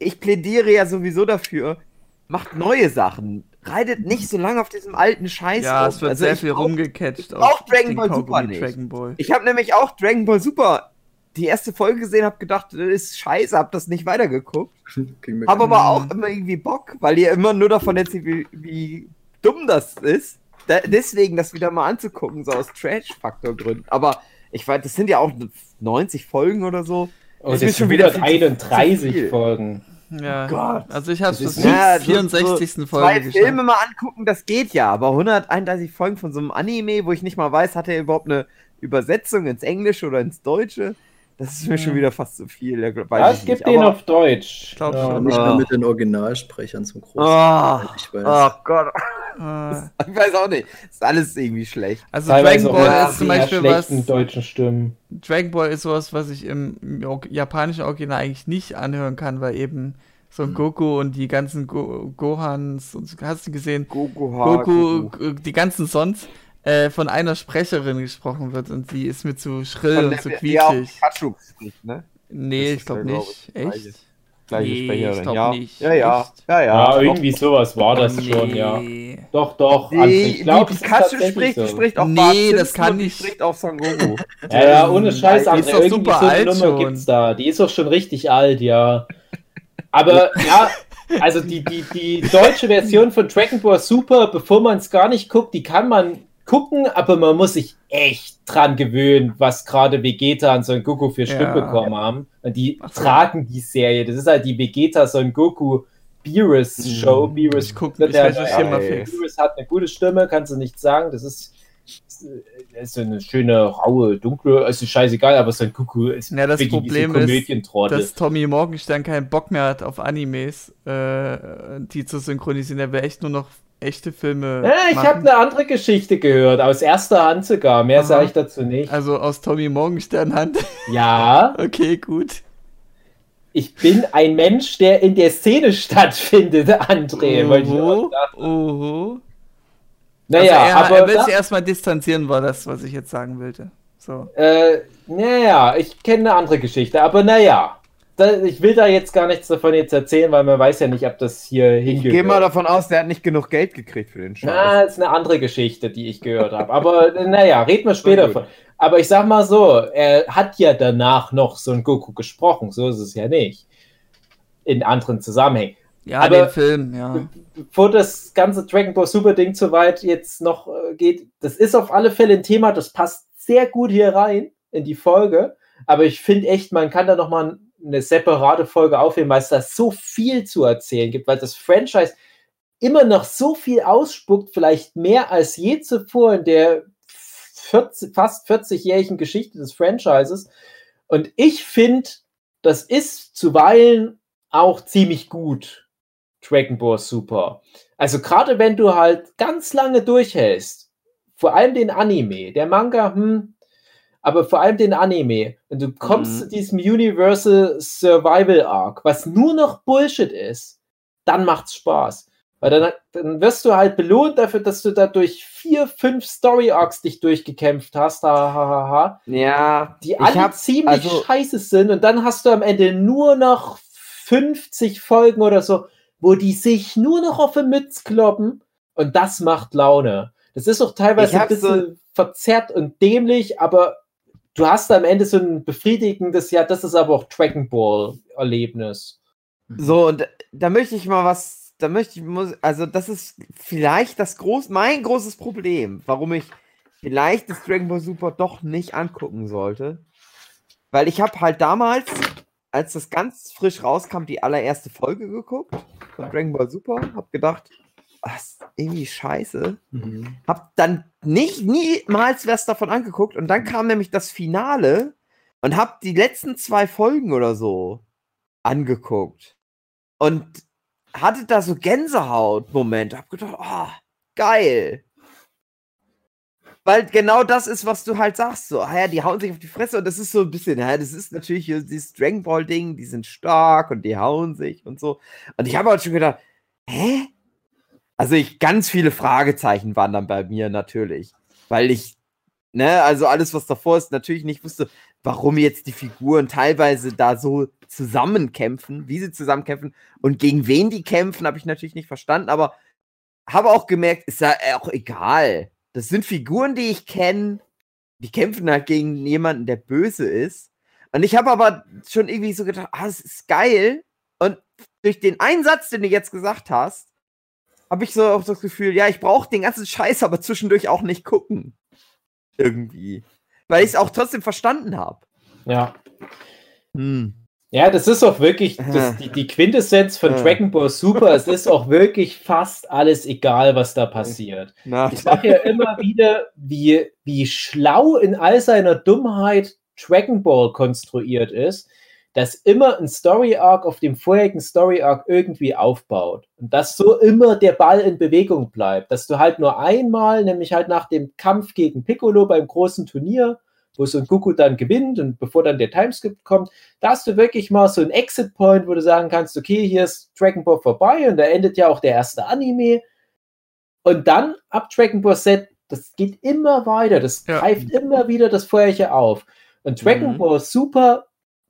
ich plädiere ja sowieso dafür, macht neue Sachen. Reitet nicht so lange auf diesem alten Scheiß Ja, rum. es wird Also sehr ich viel brauch- rumgecatcht. auf Dragon Ball Kaugummi Super nicht. Dragon Ball. Ich habe nämlich auch Dragon Ball Super die erste Folge gesehen, habe gedacht, das ist scheiße, hab das nicht weitergeguckt. Habe aber auch immer irgendwie Bock, weil ihr immer nur davon erzählt, wie, wie dumm das ist. Da, deswegen das wieder mal anzugucken, so aus Trash-Faktor-Gründen. Aber ich weiß, das sind ja auch 90 Folgen oder so. Und Ist es mir sind schon wieder viel zu- zu 131 viel. Folgen. Ja. Gott. Also ich habe es Das bis ist- Ja, zur so- 64. so Folge Zwei geschafft. Filme mal angucken, das geht ja. Aber 131 Folgen von so einem Anime, wo ich nicht mal weiß, hat er überhaupt eine Übersetzung ins Englische oder ins Deutsche? Das ist mir schon wieder fast zu viel. Ja, ich es gibt nicht. den Aber- auf Deutsch. Ich glaub ja. schon. Nicht Ah. mehr mit den Originalsprechern zum großen. Oh, ich weiß. oh Gott, Äh, ich weiß auch nicht. Ist alles irgendwie schlecht. Also Teilweise Dragon Ball ist zum Beispiel was. schlechten deutschen Stimmen. Dragon Ball ist sowas, was ich im, japanischen Original eigentlich nicht anhören kann, weil eben so ein Goku und die ganzen Go Gohans und hast du gesehen, Goku, Goku, g- die ganzen sonst äh, von einer Sprecherin gesprochen wird und die ist mir zu schrill und zu die auch quietschig. Pikachu spricht, ne? Nee, Das ich glaube ja, glaub nicht. ich, Echt? Gleiche Nee, Sprecherin, ich glaub ja. nicht. Ja, ja. Echt? Ja, ja. Ja, doch. irgendwie sowas war das schon, ja. Nee. Doch, doch. Die, ich glaub, die Pikachu spricht, die so. spricht auch Nee, Bart das kann und die nicht. spricht auch Son Goku. Ja, ja, ohne Scheiß, André. ist doch irgendwie super so eine alt Nummer schon. gibt's da. Die ist doch schon richtig alt, ja. Aber ja, also die, die, die deutsche Version von Dragon Ball Super, bevor man es gar nicht guckt, die kann man gucken, aber man muss sich echt dran gewöhnen, was gerade Vegeta und Son Goku für Stimmen Ja. bekommen haben. Und die Ach so. tragen die Serie. Das ist halt die Vegeta Son Goku Beerus Show. Beerus, Ich guck- ich der- recherchiere mal fix. Beerus hat eine gute Stimme, kannst du nicht sagen. Das ist, ist so eine schöne, raue, dunkle, ist scheißegal, aber Son Goku ist Ja, das wirklich Problem ist, dass Tommy Morgenstern keinen Bock mehr hat auf Animes, äh, die zu synchronisieren. Der will echt nur noch echte Filme. Ja, ich machen. habe eine andere Geschichte gehört, aus erster Hand sogar. Mehr sage ich dazu nicht. Also aus Tommy Morgenstern Hand. Ja, okay, gut. ich bin ein Mensch, der in der Szene stattfindet, André. ich Oho, oho. Naja, also er, aber er will sich erstmal distanzieren, war das, was ich jetzt sagen wollte. So. Äh, naja, ich kenne eine andere Geschichte, aber naja. Ich will da jetzt gar nichts davon jetzt erzählen, weil man weiß ja nicht, ob das hier Ich hingehört. gehe mal davon aus, der hat nicht genug Geld gekriegt für den Scheiß. Na, ist eine andere Geschichte, die ich gehört habe. Aber äh, naja, reden wir später von. Aber ich sag mal so, er hat ja danach noch so ein Goku gesprochen, so ist es ja nicht. In anderen Zusammenhängen. Ja, Aber- den Film, ja. Bevor das ganze Dragon Ball Super Ding zu weit jetzt noch äh, geht, das ist auf alle Fälle ein Thema, das passt sehr gut hier rein in die Folge. Aber ich finde echt, man kann da noch mal eine separate Folge aufnehmen, weil es da so viel zu erzählen gibt, weil das Franchise immer noch so viel ausspuckt, vielleicht mehr als je zuvor in der 40, fast 40-jährigen Geschichte des Franchises. Und ich finde, das ist zuweilen auch ziemlich gut, Dragon Ball Super. Also gerade wenn du halt ganz lange durchhältst, vor allem den Anime, der Manga, hm, aber vor allem den Anime, und du kommst Mhm. zu diesem Universal Survival Arc, was nur noch Bullshit ist, dann macht's Spaß. Weil dann, dann wirst du halt belohnt dafür, dass du da durch vier, fünf Story Arcs dich durchgekämpft hast, ha, ha, ha, ha, Ja, die alle hab- ziemlich also- scheiße sind und dann hast du am Ende nur noch 50 Folgen oder so, wo die sich nur noch auf die Mütze kloppen und das macht Laune. Das ist auch teilweise ein bisschen verzerrt und dämlich, aber du hast am Ende so ein befriedigendes, ja, das ist aber auch Dragon Ball-Erlebnis. So, und da möchte ich mal was, da möchte ich, muss, also das ist vielleicht das groß, mein großes Problem, warum ich vielleicht das Dragon Ball Super doch nicht angucken sollte. Weil ich habe halt damals, als das ganz frisch rauskam, die allererste Folge geguckt von Dragon Ball Super, hab gedacht, was, irgendwie scheiße. Mhm. Hab dann nicht niemals was davon angeguckt und dann kam nämlich das Finale und hab die letzten zwei Folgen oder so angeguckt und hatte da so Gänsehaut-Momente. Hab gedacht, oh, geil. Weil genau das ist, was du halt sagst. So, ah ja, die hauen sich auf die Fresse und das ist so ein bisschen, ja, das ist natürlich dieses Dragon Ball-Ding, die sind stark und die hauen sich und so. Und ich habe halt schon gedacht, hä? Also ich, ganz viele Fragezeichen waren dann bei mir natürlich. Weil ich, ne, also alles, was davor ist, natürlich nicht wusste, warum jetzt die Figuren teilweise da so zusammenkämpfen, wie sie zusammenkämpfen und gegen wen die kämpfen, habe ich natürlich nicht verstanden, aber habe auch gemerkt, ist ja auch egal. Das sind Figuren, die ich kenne, die kämpfen halt gegen jemanden, der böse ist. Und ich habe aber schon irgendwie so gedacht, ah, das ist geil. Und durch den Einsatz, den du jetzt gesagt hast, habe ich so auch das Gefühl, ja, ich brauche den ganzen Scheiß aber zwischendurch auch nicht gucken. Irgendwie. Weil ich es auch trotzdem verstanden habe. Ja. Hm. Ja, das ist auch wirklich das, die, die Quintessenz von Ja. Dragon Ball Super. Es ist auch wirklich fast alles egal, was da passiert. Na, Ich sage ja immer wieder, wie, wie schlau in all seiner Dummheit Dragon Ball konstruiert ist, dass immer ein Story Arc auf dem vorherigen Story Arc irgendwie aufbaut. Und dass so immer der Ball in Bewegung bleibt. Dass du halt nur einmal, nämlich halt nach dem Kampf gegen Piccolo beim großen Turnier, wo Son Goku dann gewinnt und bevor dann der Timeskip kommt, da hast du wirklich mal so einen Exit Point, wo du sagen kannst, okay, hier ist Dragon Ball vorbei und da endet ja auch der erste Anime. Und dann ab Dragon Ball Z, das geht immer weiter, das Ja. greift immer wieder das Feuerchen auf. Und Dragon Mhm. Ball Super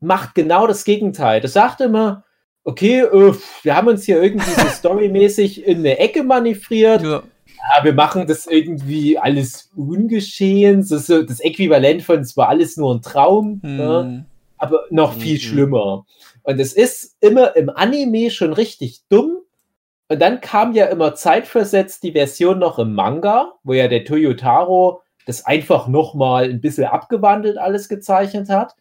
macht genau das Gegenteil. Das sagt immer, okay, äh, wir haben uns hier irgendwie so storymäßig in eine Ecke manövriert, Ja. ja, wir machen das irgendwie alles ungeschehen, das ist so das Äquivalent von, es war alles nur ein Traum. Ja Hm. aber noch viel Mhm. schlimmer. Und es ist immer im Anime schon richtig dumm. Und dann kam ja immer zeitversetzt die Version noch im Manga, wo ja der Toyotaro das einfach nochmal ein bisschen abgewandelt alles gezeichnet hat.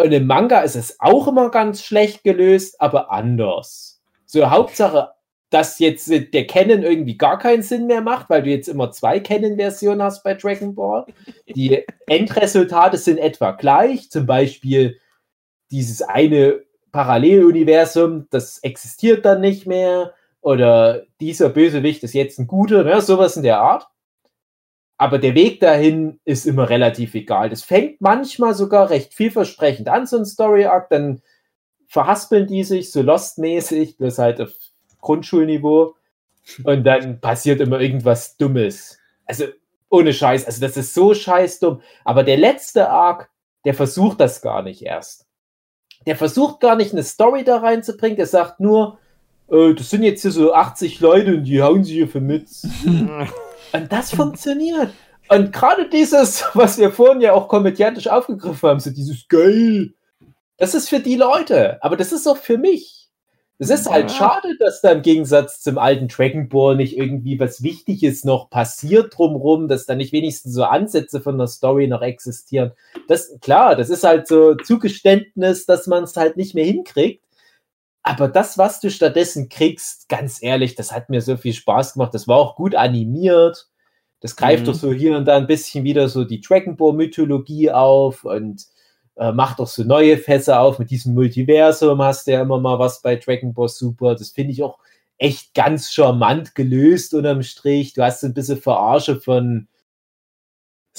Und im Manga ist es auch immer ganz schlecht gelöst, aber anders. So, Hauptsache, dass jetzt äh, der Canon irgendwie gar keinen Sinn mehr macht, weil du jetzt immer zwei Canon-Versionen hast bei Dragon Ball. Die Endresultate sind etwa gleich. Zum Beispiel dieses eine Paralleluniversum, das existiert dann nicht mehr. Oder dieser Bösewicht ist jetzt ein guter, ne? sowas in der Art. Aber der Weg dahin ist immer relativ egal. Das fängt manchmal sogar recht vielversprechend an, so ein Story Arc. Dann verhaspeln die sich so Lost-mäßig, bloß halt auf Grundschulniveau. Und dann passiert immer irgendwas Dummes. Also ohne Scheiß. Also das ist so scheiß dumm. Aber der letzte Arc, der versucht das gar nicht erst. Der versucht gar nicht eine Story da reinzubringen. Der sagt nur, äh, das sind jetzt hier so 80 Leute und die hauen sich hier für mit. Und das funktioniert. Und gerade dieses, was wir vorhin ja auch komödiantisch aufgegriffen haben, so dieses geil, das ist für die Leute. Aber das ist auch für mich. Es ist halt Ja. schade, dass da im Gegensatz zum alten Dragon Ball nicht irgendwie was Wichtiges noch passiert drumrum, dass da nicht wenigstens so Ansätze von der Story noch existieren. Das, klar, das ist halt so Zugeständnis, dass man es halt nicht mehr hinkriegt. Aber das, was du stattdessen kriegst, ganz ehrlich, das hat mir so viel Spaß gemacht. Das war auch gut animiert. Das greift Mhm. doch so hier und da ein bisschen wieder so die Dragon Ball Mythologie auf und äh, macht doch so neue Fässer auf. Mit diesem Multiversum hast du ja immer mal was bei Dragon Ball Super. Das finde ich auch echt ganz charmant gelöst unterm Strich. Du hast so ein bisschen Verarsche von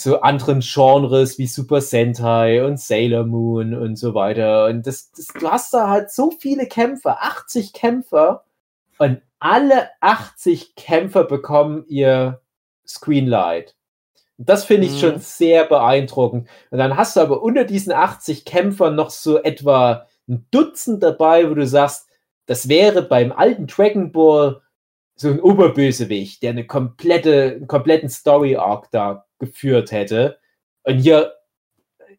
so anderen Genres wie Super Sentai und Sailor Moon und so weiter. Und das, das, du hast da halt so viele Kämpfer, 80 Kämpfer und alle 80 Kämpfer bekommen ihr Screenlight. Und Das finde ich Mhm. schon sehr beeindruckend. Und dann hast du aber unter diesen 80 Kämpfern noch so etwa ein Dutzend dabei, wo du sagst, das wäre beim alten Dragon Ball so ein Oberbösewicht, der eine komplette, einen kompletten Story-Arc da geführt hätte. Und hier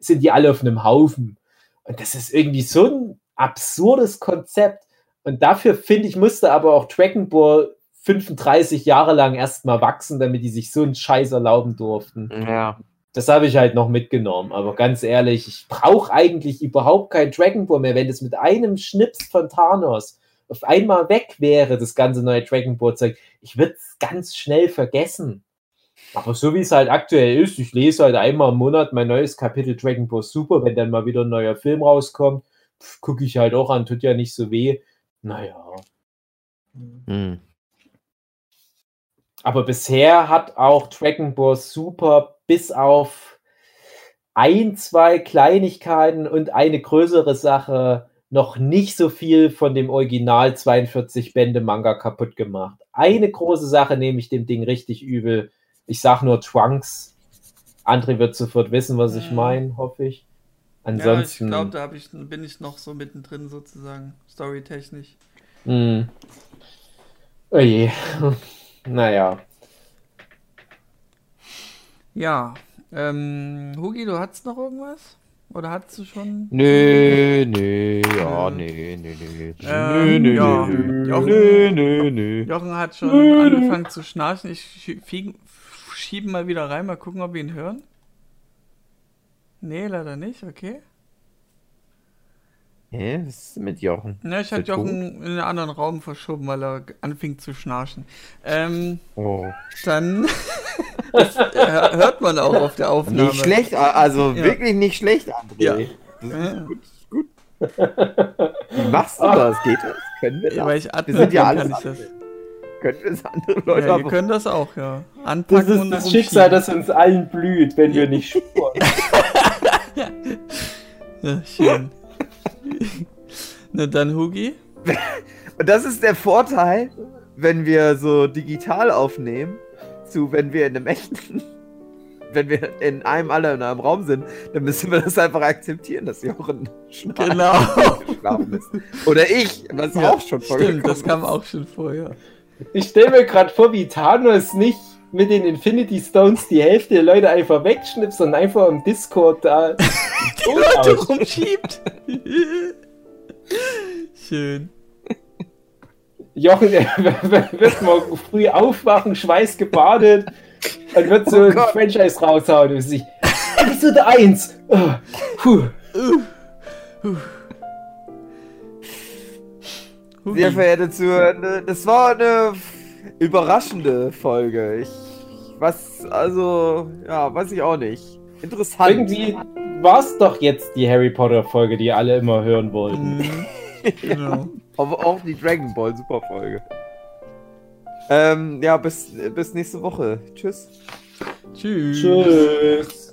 sind die alle auf einem Haufen. Und das ist irgendwie so ein absurdes Konzept. Und dafür, finde ich, musste aber auch Dragon Ball 35 Jahre lang erstmal wachsen, damit die sich so einen Scheiß erlauben durften. Ja. Das habe ich halt noch mitgenommen. Aber ganz ehrlich, ich brauche eigentlich überhaupt kein Dragon Ball mehr, wenn es mit einem Schnips von Thanos auf einmal weg wäre, das ganze neue Dragon Ball Zeug. Ich würde es ganz schnell vergessen. Aber so wie es halt aktuell ist, ich lese halt einmal im Monat mein neues Kapitel Dragon Ball Super, wenn dann mal wieder ein neuer Film rauskommt, gucke ich halt auch an, tut ja nicht so weh. Naja. Hm. Aber bisher hat auch Dragon Ball Super bis auf ein, zwei Kleinigkeiten und eine größere Sache noch nicht so viel von dem Original 42 Bände Manga kaputt gemacht. Eine große Sache nehme ich dem Ding richtig übel. Ich sag nur Trunks. André wird sofort wissen, was ich Mhm. meine, hoffe ich. Ja, ich Ansonsten. glaube, da ich, bin ich noch so mittendrin sozusagen, storytechnisch. Hm. Oh je. naja. Ja, ähm, Hugi, du hattest noch irgendwas? Oder hattest du schon? Nö, nö, ja, nö, nö, nö. Ähm, Nö, nö, ja. nö, Jochen- nö, nö, nö. Jochen hat schon angefangen zu schnarchen. Ich schiebe mal wieder rein, mal gucken, ob wir ihn hören. Nee, leider nicht, okay. Hä, was ist mit Jochen? Na, ich hatte Der Jochen in einen anderen Raum verschoben, weil er anfing zu schnarchen. Ähm, Oh. dann das äh, hört man auch auf der Aufnahme. Nicht schlecht, a- also Ja. wirklich nicht schlecht, André. Ja. Das Ja. ist gut, ist gut. Wie machst du das? Geht das? Können wir Ja, weil das? ich atme, Wir sind ja ich das. Können wir das andere Leute Ja, ihr aber- könnt das auch, ja. Das Anpacken ist und das. Schicksal, das uns allen blüht, wenn wir nicht spuren. Ja, schön. Na dann, Hugi. Und das ist der Vorteil, wenn wir so digital aufnehmen, zu wenn wir in einem echten, wenn wir in einem alle in einem Raum sind, dann müssen wir das einfach akzeptieren, dass Jochen schnarcht, Genau. geschlafen ist. Oder ich, was Ja, auch schon Stimmt, vorgekommen das kam auch schon vorher. Ich stelle mir gerade vor, wie Thanos nicht mit den Infinity Stones die Hälfte der Leute einfach wegschnipst und einfach im Discord da Die Leute rumschiebt. Schön. Jochen wird morgen früh aufwachen, schweißgebadet und wird so Oh ein. Franchise raushauen und sich Episode 1. Oh, puh. Sehr verehrte Zuhörende, das war eine überraschende Folge. Ich was, also, ja, weiß ich auch nicht. Interessant. Irgendwie war es doch jetzt die Harry Potter Folge, die alle immer hören wollten. Mhm. Genau. Aber auch die Dragon Ball Super Folge. Ähm, ja, bis, bis nächste Woche. Tschüss. Tschüss. Tschüss.